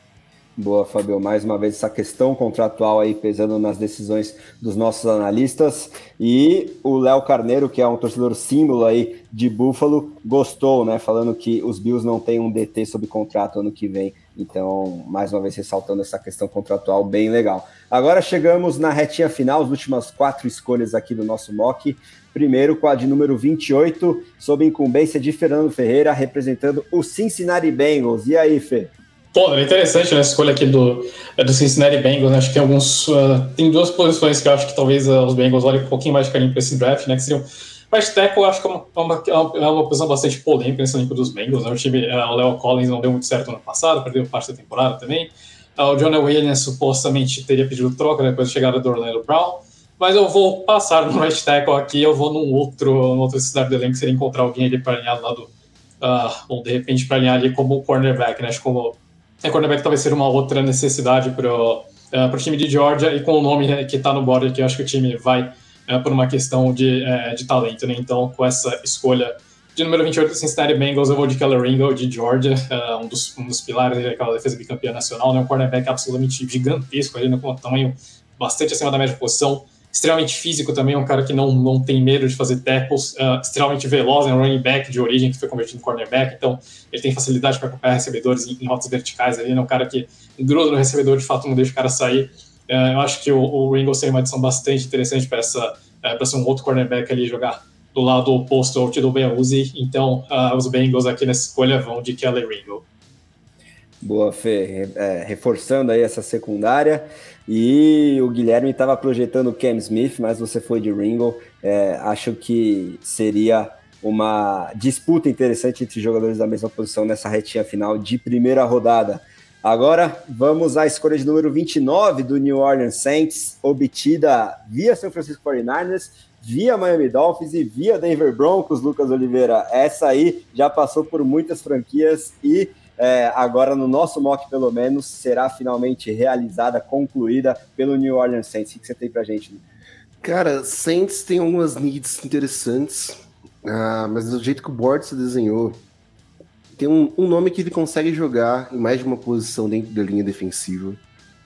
Boa, Fabio. Mais uma vez, essa questão contratual aí pesando nas decisões dos nossos analistas. E o Léo Carneiro, que é um torcedor símbolo aí de Buffalo, gostou, né? Falando que os Bills não têm um DT sob contrato ano que vem. Então, mais uma vez, ressaltando essa questão contratual bem legal. Agora chegamos na retinha final, as últimas quatro escolhas aqui do nosso mock. Primeiro com a de número 28, sob incumbência de Fernando Ferreira, representando o Cincinnati Bengals. E aí, Fê? Pô, é interessante né, escolha aqui do, é do Cincinnati Bengals. Né? Acho que tem alguns. Uh, tem duas posições que eu acho que talvez uh, os Bengals olhem um pouquinho mais de carinho para esse draft, né? Que seriam. Mas tackle acho que é uma, é uma, é uma posição bastante polêmica nesse elenco dos Bengals. Né? O time, o Leo Collins não deu muito certo no ano passado, perdeu parte da temporada também. Uh, o Jonah Williams supostamente teria pedido troca depois da chegada do Orlando Brown. Mas eu vou passar no right tackle aqui, eu vou num outro, numa outra cidade do elenco, seria encontrar alguém ali para alinhar do uh, ou de repente para alinhar ali como cornerback, né? Acho que como é, cornerback talvez seja uma outra necessidade para o uh, time de Georgia e com o nome né, que está no board aqui, eu acho que o time vai uh, por uma questão de, uh, de talento, né? Então, com essa escolha de número 28 do Cincinnati Bengals, eu vou de Keller Ringo, de Georgia, uh, um, dos, um dos pilares daquela defesa bicampeã nacional, né? um cornerback absolutamente gigantesco, ali, né? com um tamanho bastante acima da média posição, extremamente físico também, um cara que não, não tem medo de fazer tackles, uh, extremamente veloz, é um running back de origem que foi convertido em cornerback, então ele tem facilidade para acompanhar recebedores em, em rotas verticais ali, né? um cara que gruda no recebedor, de fato não deixa o cara sair. Uh, eu acho que o, o Ringo seria uma adição bastante interessante para essa para ser um outro cornerback ali jogar do lado oposto ao Tido Uzi. Então, uh, os Bengals aqui nessa escolha vão de Kelly Ringo. Boa, Fê. É, reforçando aí essa secundária. E o Guilherme estava projetando o Cam Smith, mas você foi de Ringo. É, acho que seria uma disputa interessante entre jogadores da mesma posição nessa retinha final de primeira rodada. Agora vamos à escolha de número 29 do New Orleans Saints, obtida via São Francisco 49ers via Miami Dolphins e via Denver Broncos, Lucas Oliveira. Essa aí já passou por muitas franquias e é, agora no nosso mock, pelo menos, será finalmente realizada, concluída pelo New Orleans Saints. O que você tem pra gente? Cara, Saints tem algumas needs interessantes, ah, mas do jeito que o board se desenhou, tem um, um nome que ele consegue jogar em mais de uma posição dentro da linha defensiva.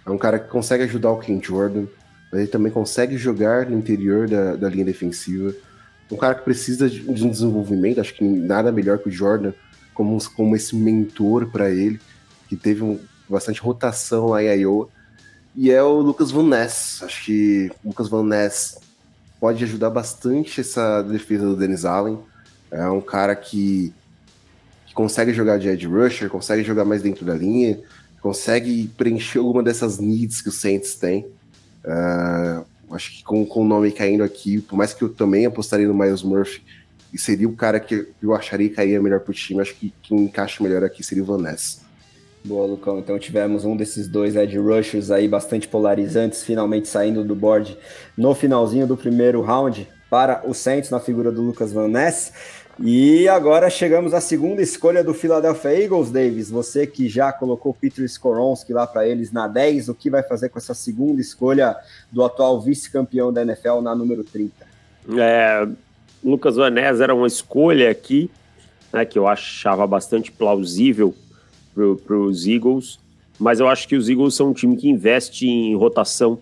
É um cara que consegue ajudar o Ken Jordan mas ele também consegue jogar no interior da, da linha defensiva. Um cara que precisa de, um desenvolvimento, acho que nada melhor que o Jordan como, como esse mentor para ele, que teve um, bastante rotação lá em Iowa. E é o Lucas Van Ness. Acho que o Lucas Van Ness pode ajudar bastante essa defesa do Dennis Allen. É um cara que, consegue jogar de edge rusher, consegue jogar mais dentro da linha, consegue preencher alguma dessas needs que o Saints tem. Uh, acho que com, com o nome caindo aqui, por mais que eu também apostaria no Miles Murphy, e seria o cara que eu acharia que caía melhor pro time, acho que quem encaixa melhor aqui seria o Van Ness. Boa, Lucão. Então tivemos um desses dois edge rushers aí bastante polarizantes, finalmente saindo do board no finalzinho do primeiro round para o Saints na figura do Lucas Van Ness. E agora chegamos à segunda escolha do Philadelphia Eagles, Davis. Você que já colocou Peter Skoronski lá para eles na 10, o que vai fazer com essa segunda escolha do atual vice-campeão da NFL na número 30? É, Lucas Vanés era uma escolha aqui, né, que eu achava bastante plausível para os Eagles, mas eu acho que os Eagles são um time que investe em rotação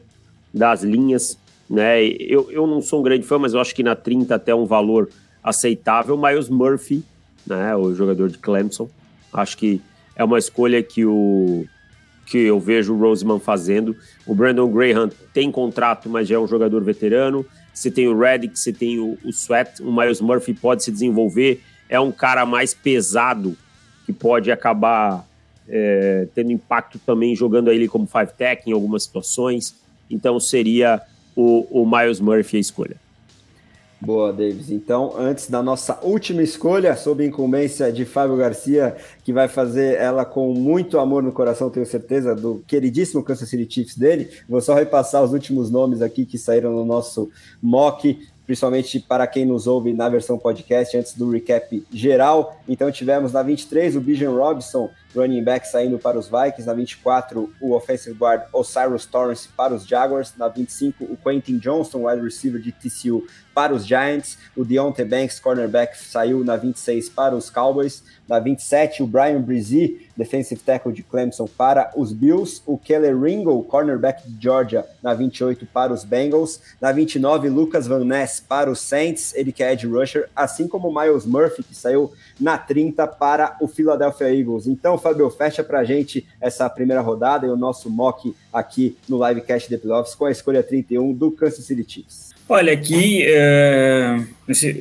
das linhas. Né? Eu, eu não sou um grande fã, mas eu acho que na 30 até um valor aceitável. Miles Murphy, né, o jogador de Clemson, acho que é uma escolha que o que eu vejo o Roseman fazendo. O Brandon Graham tem contrato, mas já é um jogador veterano. Você tem o Reddick, você tem o, o Sweat, o Miles Murphy pode se desenvolver. É um cara mais pesado que pode acabar é, tendo impacto também jogando ele como five tech em algumas situações. Então seria o, o Miles Murphy a escolha. Boa, Davis. Então, antes da nossa última escolha, sob incumbência de Fábio Garcia, que vai fazer ela com muito amor no coração, tenho certeza, do queridíssimo Kansas City Chiefs dele, vou só repassar os últimos nomes aqui que saíram no nosso mock principalmente para quem nos ouve na versão podcast, antes do recap geral. Então tivemos na 23 o Bijan Robson, running back, saindo para os Vikings. Na 24, o offensive guard Osiris Torrance para os Jaguars. Na 25, o Quentin Johnston, wide receiver de TCU, para os Giants. O Deontay Banks, cornerback, saiu na 26 para os Cowboys. Na 27, o Brian Brizzi, defensive tackle de Clemson, para os Bills. O Keller Ringo, cornerback de Georgia, na 28 para os Bengals. Na 29, Lucas Van Ness para os Saints, ele que é edge rusher, assim como o Miles Murphy, que saiu na 30 para o Philadelphia Eagles. Então, Fabio, fecha para a gente essa primeira rodada e o nosso mock aqui no Livecast The Playoffs com a escolha 31 do Kansas City Chiefs. Olha, aqui é,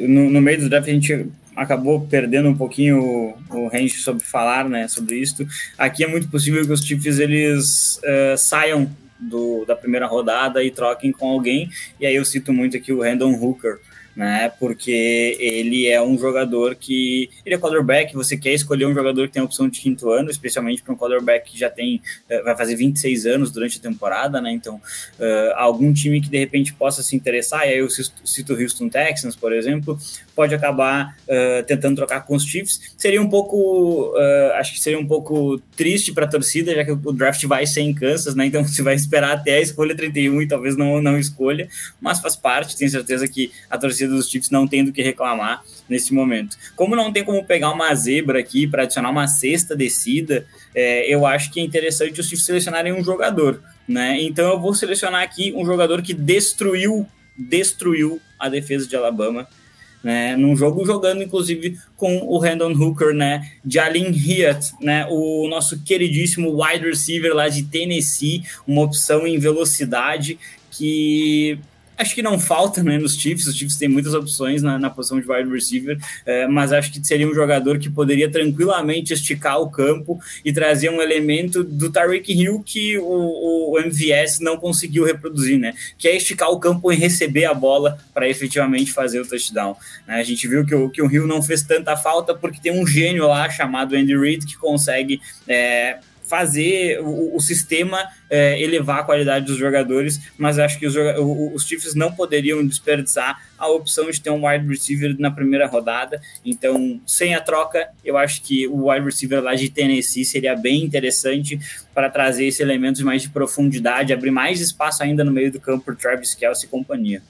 no, no, meio do draft a gente acabou perdendo um pouquinho o, o range sobre falar, né, sobre isso. Aqui é muito possível que os Chiefs eles é, saiam do, da primeira rodada e troquem com alguém. E aí eu cito muito aqui o Randall Hooker, né? Porque ele é um jogador que. Ele é quarterback, você quer escolher um jogador que tem a opção de quinto ano, especialmente para um quarterback que já tem. Eh, vai fazer 26 anos durante a temporada, né? Então, uh, algum time que de repente possa se interessar, e aí eu cito o Houston Texans, por exemplo, pode acabar uh, tentando trocar com os Chiefs. Seria um pouco. Uh, acho que seria um pouco triste para a torcida, já que o draft vai ser em Kansas, né? Então você vai esperar até a escolha 31 e talvez não, não escolha, mas faz parte, tenho certeza que a torcida dos Chiefs não tem do que reclamar nesse momento. Como não tem como pegar uma zebra aqui para adicionar uma sexta descida, é, eu acho que é interessante os Chiefs selecionarem um jogador, né? Então eu vou selecionar aqui um jogador que destruiu, destruiu a defesa de Alabama né, num jogo jogando inclusive com o Randall Hooker, né, Jalen Hyatt, né, o nosso queridíssimo wide receiver lá de Tennessee, uma opção em velocidade que acho que não falta né, nos Chiefs. Os Chiefs têm muitas opções na, na posição de wide receiver, é, mas acho que seria um jogador que poderia tranquilamente esticar o campo e trazer um elemento do Tyreek Hill que o, o MVS não conseguiu reproduzir, né? Que é esticar o campo e receber a bola para efetivamente fazer o touchdown. Né? A gente viu que o, que o Hill não fez tanta falta porque tem um gênio lá chamado Andy Reid que consegue. É, fazer o, o sistema é, elevar a qualidade dos jogadores, mas acho que os, os Chiefs não poderiam desperdiçar a opção de ter um wide receiver na primeira rodada. Então, sem a troca, eu acho que o wide receiver lá de Tennessee seria bem interessante para trazer esse elemento mais de profundidade, abrir mais espaço ainda no meio do campo para Travis Kelce e companhia.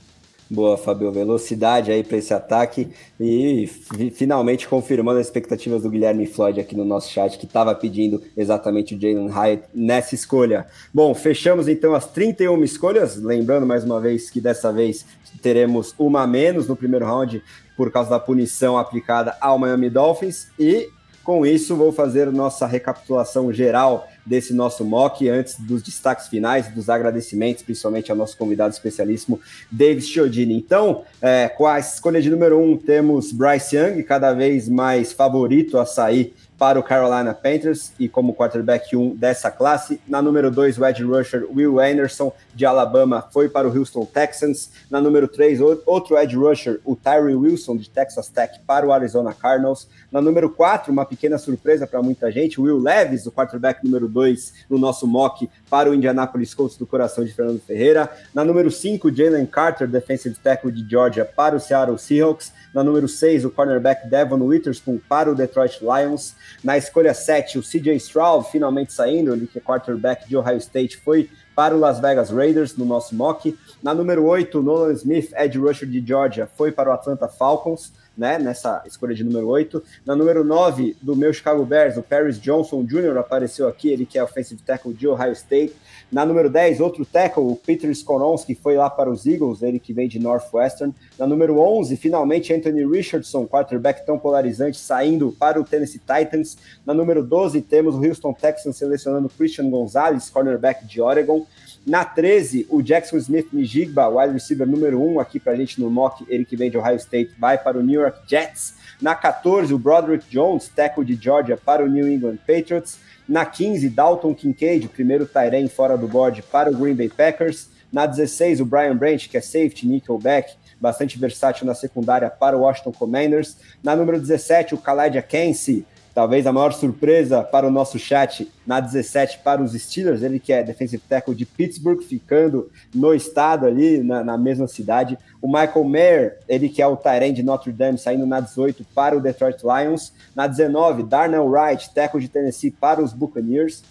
Boa, Fabio. Velocidade aí para esse ataque e finalmente confirmando as expectativas do Guilherme Floyd aqui no nosso chat, que estava pedindo exatamente o Jalen Hyatt nessa escolha. Bom, fechamos então as 31 escolhas. Lembrando mais uma vez que dessa vez teremos uma a menos no primeiro round por causa da punição aplicada ao Miami Dolphins. E com isso, vou fazer nossa recapitulação geral desse nosso mock, antes dos destaques finais, dos agradecimentos, principalmente ao nosso convidado especialíssimo, David Chiodini. Então, é, com a escolha de número um, temos Bryce Young, cada vez mais favorito a sair para o Carolina Panthers e como quarterback 1 dessa classe. Na número 2, o edge rusher Will Anderson, de Alabama, foi para o Houston Texans. Na número 3, outro edge rusher, o Tyree Wilson, de Texas Tech, para o Arizona Cardinals. Na número 4, uma pequena surpresa para muita gente, Will Levis, o quarterback número 2 no nosso mock, para o Indianapolis Colts do coração de Fernando Ferreira. Na número 5, Jalen Carter, defensive tackle de Georgia, para o Seattle Seahawks. Na número 6, o cornerback Devon Witherspoon, para o Detroit Lions. Na escolha 7, o CJ Stroud finalmente saindo, ele que é quarterback de Ohio State, foi para o Las Vegas Raiders no nosso mock. Na número 8, Nolan Smith, edge rusher de Georgia, foi para o Atlanta Falcons né, nessa escolha de número 8. Na número 9 do meu Chicago Bears, o Paris Johnson Jr. apareceu aqui, ele que é offensive tackle de Ohio State. Na número 10, outro tackle, o Peter Skoronski, foi lá para os Eagles, ele que vem de Northwestern. Na número 11, finalmente Anthony Richardson, quarterback tão polarizante, saindo para o Tennessee Titans. Na número 12, temos o Houston Texans selecionando Christian Gonzalez, cornerback de Oregon. Na 13, o Jackson Smith Nijigba, wide receiver número 1 aqui para a gente no mock, ele que vem de Ohio State, vai para o New York Jets. Na 14, o Broderick Jones, tackle de Georgia, para o New England Patriots. Na 15, Dalton Kincaid, primeiro Tyren fora do board, para o Green Bay Packers. Na 16, o Brian Branch, que é safety, nickelback, bastante versátil na secundária para o Washington Commanders. Na número 17, o Khaled Kensi, talvez a maior surpresa para o nosso chat na 17 para os Steelers, ele que é defensive tackle de Pittsburgh, ficando no estado ali, na, na mesma cidade. O Michael Mayer, ele que é o Tyrant de Notre Dame, saindo na 18 para o Detroit Lions. Na 19, Darnell Wright, tackle de Tennessee para os Buccaneers.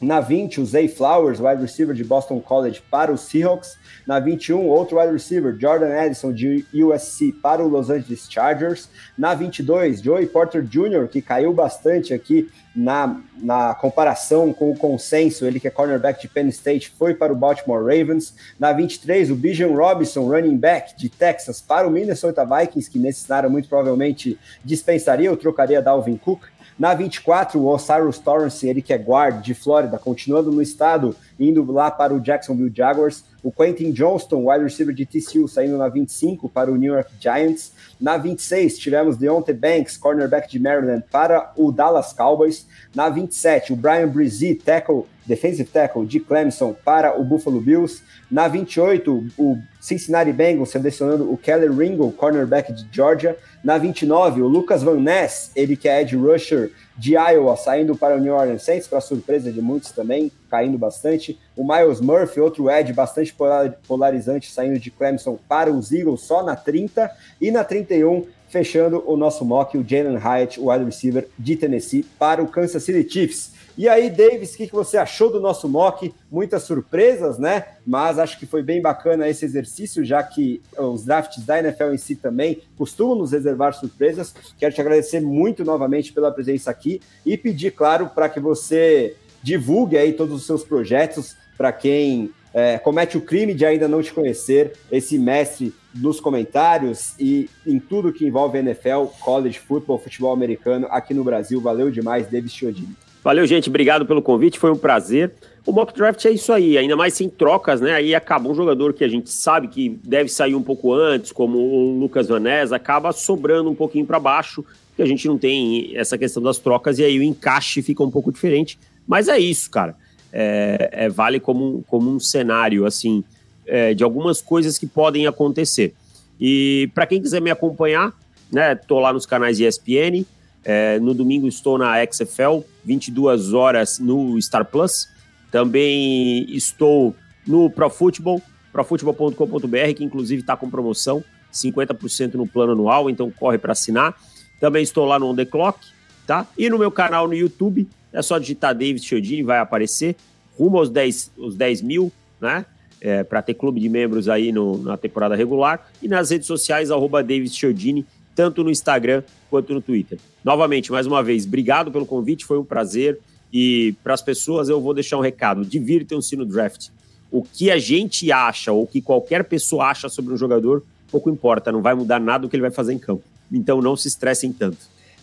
Na 20, o Zay Flowers, wide receiver de Boston College para os Seahawks. Na 21, outro wide receiver, Jordan Addison de USC para o Los Angeles Chargers. Na 22, Joey Porter Jr., que caiu bastante aqui na, na comparação com o consenso, ele que é cornerback de Penn State, foi para o Baltimore Ravens. Na 23, o Bijan Robinson, running back de Texas, para o Minnesota Vikings, que nesse cenário muito provavelmente dispensaria ou trocaria Dalvin Cook. Na 24, o Osiris Torrance, ele que é guard de Flórida, continuando no estado, indo lá para o Jacksonville Jaguars. o Quentin Johnston, wide receiver de TCU, saindo na 25 para o New York Giants. Na 26, tivemos Deontay Banks, cornerback de Maryland, para o Dallas Cowboys. Na 27, o Brian Brizee, tackle, defensive tackle de Clemson, para o Buffalo Bills. Na 28, o Cincinnati Bengals selecionando o Kelly Ringo, cornerback de Georgia. Na 29, o Lucas Van Ness, ele que é edge rusher de Iowa, saindo para o New Orleans Saints, para surpresa de muitos também, caindo bastante. O Miles Murphy, outro edge bastante polarizante, saindo de Clemson para os Eagles só na 30. E na 31, fechando o nosso mock, o Jalen Hyatt, o wide receiver de Tennessee, para o Kansas City Chiefs. E aí, Davis, o que, que você achou do nosso mock? Muitas surpresas, né? Mas acho que foi bem bacana esse exercício, já que os drafts da NFL em si também costumam nos reservar surpresas. Quero te agradecer muito novamente pela presença aqui e pedir, claro, para que você divulgue aí todos os seus projetos para quem é, comete o crime de ainda não te conhecer, esse mestre nos comentários e em tudo que envolve NFL, college football, futebol americano aqui no Brasil. Valeu demais, Davis Chiodini. Valeu, gente. Obrigado pelo convite. Foi um prazer. O mock draft é isso aí, ainda mais sem trocas, né? Aí acaba um jogador que a gente sabe que deve sair um pouco antes, como o Lucas Vanessa, acaba sobrando um pouquinho para baixo, que a gente não tem essa questão das trocas e aí o encaixe fica um pouco diferente. Mas é isso, cara. É, é vale como, como um cenário, assim, é, de algumas coisas que podem acontecer. E para quem quiser me acompanhar, né? Tô lá nos canais ESPN. É, no domingo estou na XFL, 22 horas no Star Plus. Também estou no Pro Football, profutbol.com.br, que inclusive está com promoção, 50% no plano anual, então corre para assinar. Também estou lá no On The Clock, tá? E no meu canal no YouTube, é só digitar David Chiodini, vai aparecer, rumo aos 10, os 10 mil, né? É, para ter clube de membros aí no, na temporada regular. E nas redes sociais, arroba David Chiodini, tanto no Instagram quanto no Twitter. Novamente, mais uma vez, obrigado pelo convite, foi um prazer. E para as pessoas eu vou deixar um recado: divirtam-se no draft. O que a gente acha ou o que qualquer pessoa acha sobre um jogador, pouco importa, não vai mudar nada do que ele vai fazer em campo. Então não se estressem tanto.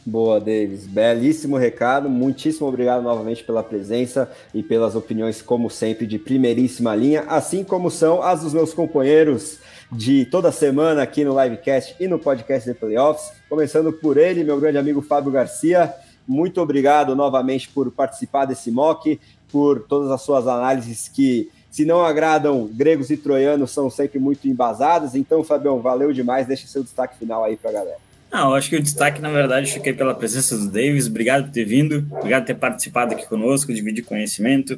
Boa, Davis. Belíssimo recado. Muitíssimo obrigado novamente pela presença e pelas opiniões, como sempre, de primeiríssima linha, assim como são as dos meus companheiros de toda semana aqui no Livecast e no podcast de Playoffs. Começando por ele, meu grande amigo Fábio Garcia. Muito obrigado novamente por participar desse mock, por todas as suas análises que, se não agradam gregos e troianos, são sempre muito embasadas. Então, Fabião, valeu demais. Deixa seu destaque final aí para a galera. Não, eu acho que o destaque, na verdade, fiquei pela presença do Davis. Obrigado por ter vindo, obrigado por ter participado aqui conosco, dividir conhecimento.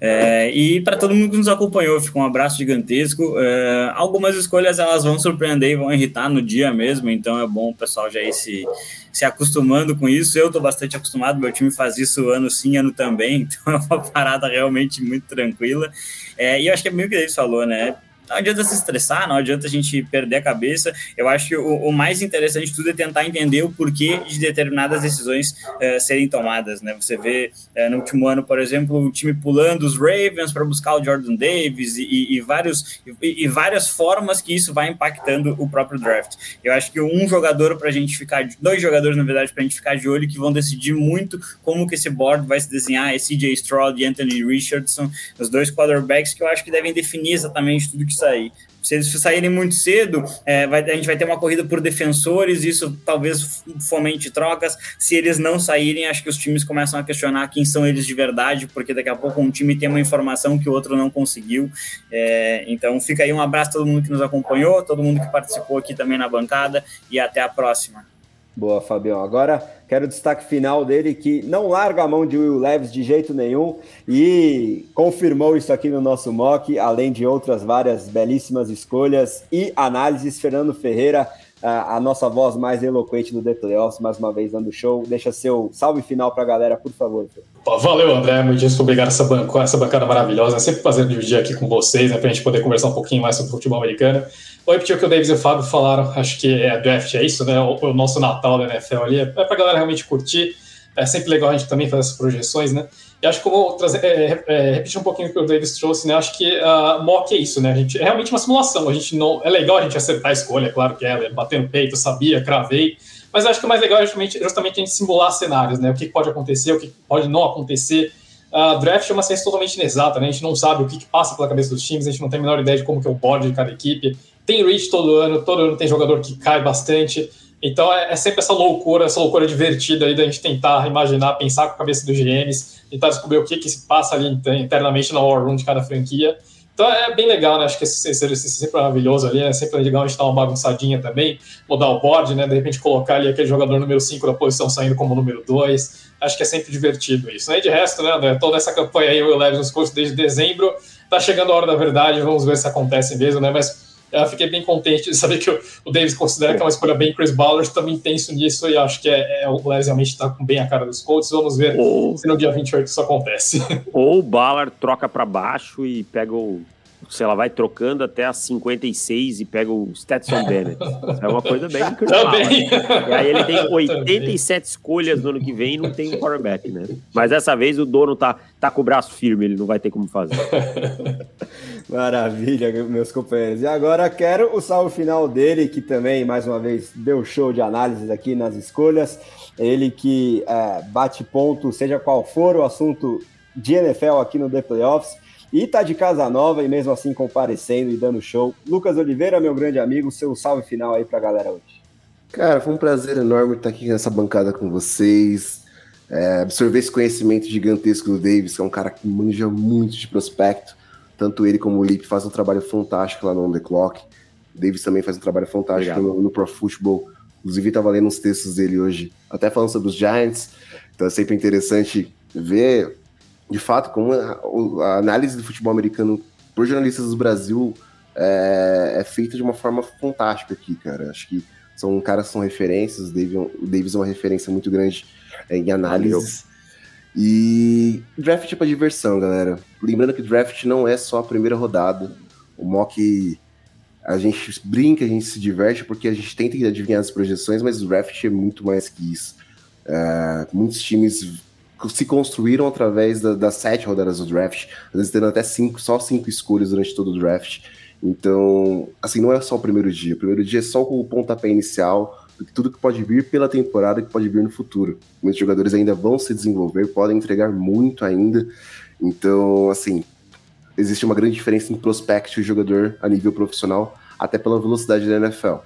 É, e para todo mundo que nos acompanhou, fica um abraço gigantesco. É, algumas escolhas elas vão surpreender e vão irritar no dia mesmo, então é bom o pessoal já ir se, se acostumando com isso. Eu estou bastante acostumado, meu time faz isso ano sim, ano também, então é uma parada realmente muito tranquila. É, e eu acho que é meio que ele falou, né? Não adianta se estressar, não adianta a gente perder a cabeça. Eu acho que o, o mais interessante de tudo é tentar entender o porquê de determinadas decisões uh, serem tomadas, né? Você vê uh, no último ano, por exemplo, o time pulando os Ravens para buscar o Jordan Davis e, e, vários, e, e, várias formas que isso vai impactando o próprio draft. Eu acho que um jogador para a gente ficar, dois jogadores na verdade para a gente ficar de olho que vão decidir muito como que esse board vai se desenhar é CJ Stroud e Anthony Richardson, os dois quarterbacks que eu acho que devem definir exatamente tudo que sair. Se eles saírem muito cedo, é, vai, a gente vai ter uma corrida por defensores, isso talvez fomente trocas. Se eles não saírem, acho que os times começam a questionar quem são eles de verdade, porque daqui a pouco um time tem uma informação que o outro não conseguiu. É, então fica aí um abraço a todo mundo que nos acompanhou, todo mundo que participou aqui também na bancada, e até a próxima. Boa, Fabião. Agora quero o destaque final dele, que não larga a mão de Will Leves de jeito nenhum e confirmou isso aqui no nosso mock, além de outras várias belíssimas escolhas e análises. Fernando Ferreira, a nossa voz mais eloquente do The Playoffs, mais uma vez dando show. Deixa seu salve final para a galera, por favor. Valeu, André. Muito obrigado essa, bancada, essa bancada maravilhosa. É sempre um prazer dividir aqui com vocês, né, para a gente poder conversar um pouquinho mais sobre futebol americano. Vou repetir o que o Davis e o Fábio falaram, acho que é draft, é isso, né? O, o nosso Natal da NFL ali, é, é pra galera realmente curtir. É sempre legal a gente também fazer essas projeções, né? E acho que vou trazer, é, é, repetir um pouquinho o que o Davis trouxe, né? Acho que a uh, mock é isso, né? A gente, é realmente uma simulação. A gente não, é legal a gente acertar a escolha, claro que é, bater no peito, sabia, cravei. Mas acho que o mais legal é justamente, justamente a gente simular cenários, né? O que pode acontecer, o que pode não acontecer. a draft é uma ciência totalmente inexata, né? A gente não sabe o que, que, passa pela cabeça dos times, a gente não tem a menor ideia de como que é o board de cada equipe. Tem reach todo ano, todo ano tem jogador que cai bastante. Então é, é, sempre essa loucura, essa loucura divertida aí da gente tentar imaginar, pensar com a cabeça dos GMs, tentar descobrir o que, que se passa ali internamente na war room de cada franquia. Então é bem legal, né? Acho que esse exercício é sempre maravilhoso ali, né? Sempre legal a gente dar uma bagunçadinha também, mudar o board, né? De repente colocar ali aquele jogador número 5 da posição saindo como número 2. Acho que é sempre divertido isso. Né? E de resto, né, André? Toda essa campanha aí, o Leves nos coaches desde dezembro, tá chegando a hora da verdade, vamos ver se acontece mesmo, né? Mas eu fiquei bem contente de saber que o, o Davis considera que é uma escolha bem Chris Ballard, também tenso nisso e acho que é, é o Leves realmente está com bem a cara dos Colts. Vamos ver ou, se no dia 28 isso acontece. Ou o Ballard troca para baixo e pega o sei lá, vai trocando até as 56 e pega o Stetson Bennett. É uma coisa bem Também. E aí ele tem 87 escolhas no ano que vem e não tem um quarterback, né? Mas dessa vez o dono tá, tá com o braço firme, ele não vai ter como fazer. Maravilha, meus companheiros. E agora quero o salve final dele, que também, mais uma vez, deu show de análises aqui nas escolhas. Ele que é, bate ponto, seja qual for o assunto de NFL aqui no The Playoffs e tá de casa nova e mesmo assim comparecendo e dando show. Lucas Oliveira, meu grande amigo, seu salve final aí pra galera hoje. Cara, foi um prazer enorme estar aqui nessa bancada com vocês. É, absorver esse conhecimento gigantesco do Davis, que é um cara que manja muito de prospecto. Tanto ele como o Lip fazem um trabalho fantástico lá no On The Clock. O Davis também faz um trabalho fantástico no, no, Pro Football. Inclusive, estava lendo uns textos dele hoje, até falando sobre os Giants. Então é sempre interessante ver de fato, como a, a, análise do futebol americano por jornalistas do Brasil é, é, feita de uma forma fantástica aqui, cara. Acho que são caras que são referências, o Davis, o Davis é uma referência muito grande é, em análises. E draft é pra diversão, galera. Lembrando que draft não é só a primeira rodada. O mock a gente brinca, a gente se diverte porque a gente tenta adivinhar as projeções, mas o draft é muito mais que isso. Uh, muitos times se construíram através da, das sete rodadas do draft, às vezes tendo até cinco, só cinco escolhas durante todo o draft. Então, assim, não é só o primeiro dia. O primeiro dia é só o pontapé inicial tudo que pode vir pela temporada que pode vir no futuro. Muitos jogadores ainda vão se desenvolver, podem entregar muito ainda. Então, assim, existe uma grande diferença em prospect e jogador a nível profissional, até pela velocidade da NFL.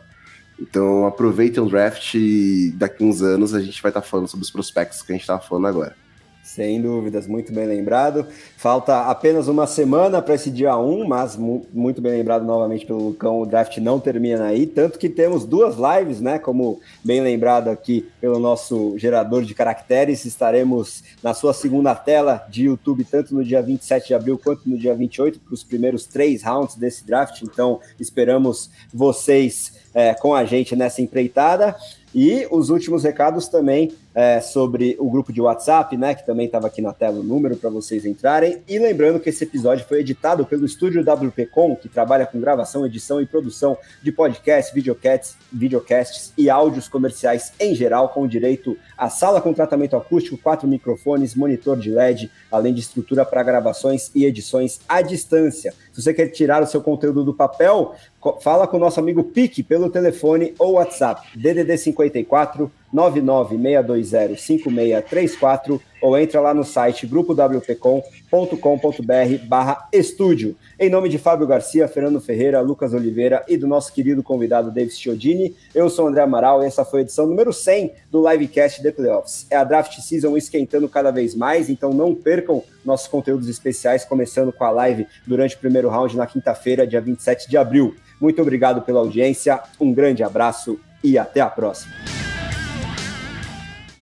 Então aproveitem o draft e daqui uns anos a gente vai estar tá falando sobre os prospectos que a gente estava falando agora. Sem dúvidas, muito bem lembrado. Falta apenas uma semana para esse dia 1, mas muito bem lembrado novamente pelo Lucão, o draft não termina aí, tanto que temos duas lives, né? Como bem lembrado aqui pelo nosso gerador de caracteres, estaremos na sua segunda tela de YouTube, tanto no dia 27 de abril quanto no dia 28, para os primeiros três rounds desse draft. Então, esperamos vocês é, com a gente nessa empreitada. E os últimos recados também é, sobre o grupo de WhatsApp, né? Que também estava aqui na tela o número para vocês entrarem. E lembrando que esse episódio foi editado pelo estúdio WPcom, que trabalha com gravação, edição e produção de podcasts, videocasts, videocasts e áudios comerciais em geral, com direito a sala com tratamento acústico, quatro microfones, monitor de LED, além de estrutura para gravações e edições à distância. Se você quer tirar o seu conteúdo do papel, fala com o nosso amigo Pique pelo telefone ou WhatsApp, DDD 54 996205634 ou entra lá no site grupowpcom.com.br barra estúdio. Em nome de Fábio Garcia, Fernando Ferreira, Lucas Oliveira e do nosso querido convidado David Chiodini, eu sou o André Amaral e essa foi a edição número 100 do Livecast The Playoffs. É a Draft Season esquentando cada vez mais, então não percam nossos conteúdos especiais, começando com a live durante o primeiro round na quinta-feira, dia 27 de abril. Muito obrigado pela audiência, um grande abraço e até a próxima.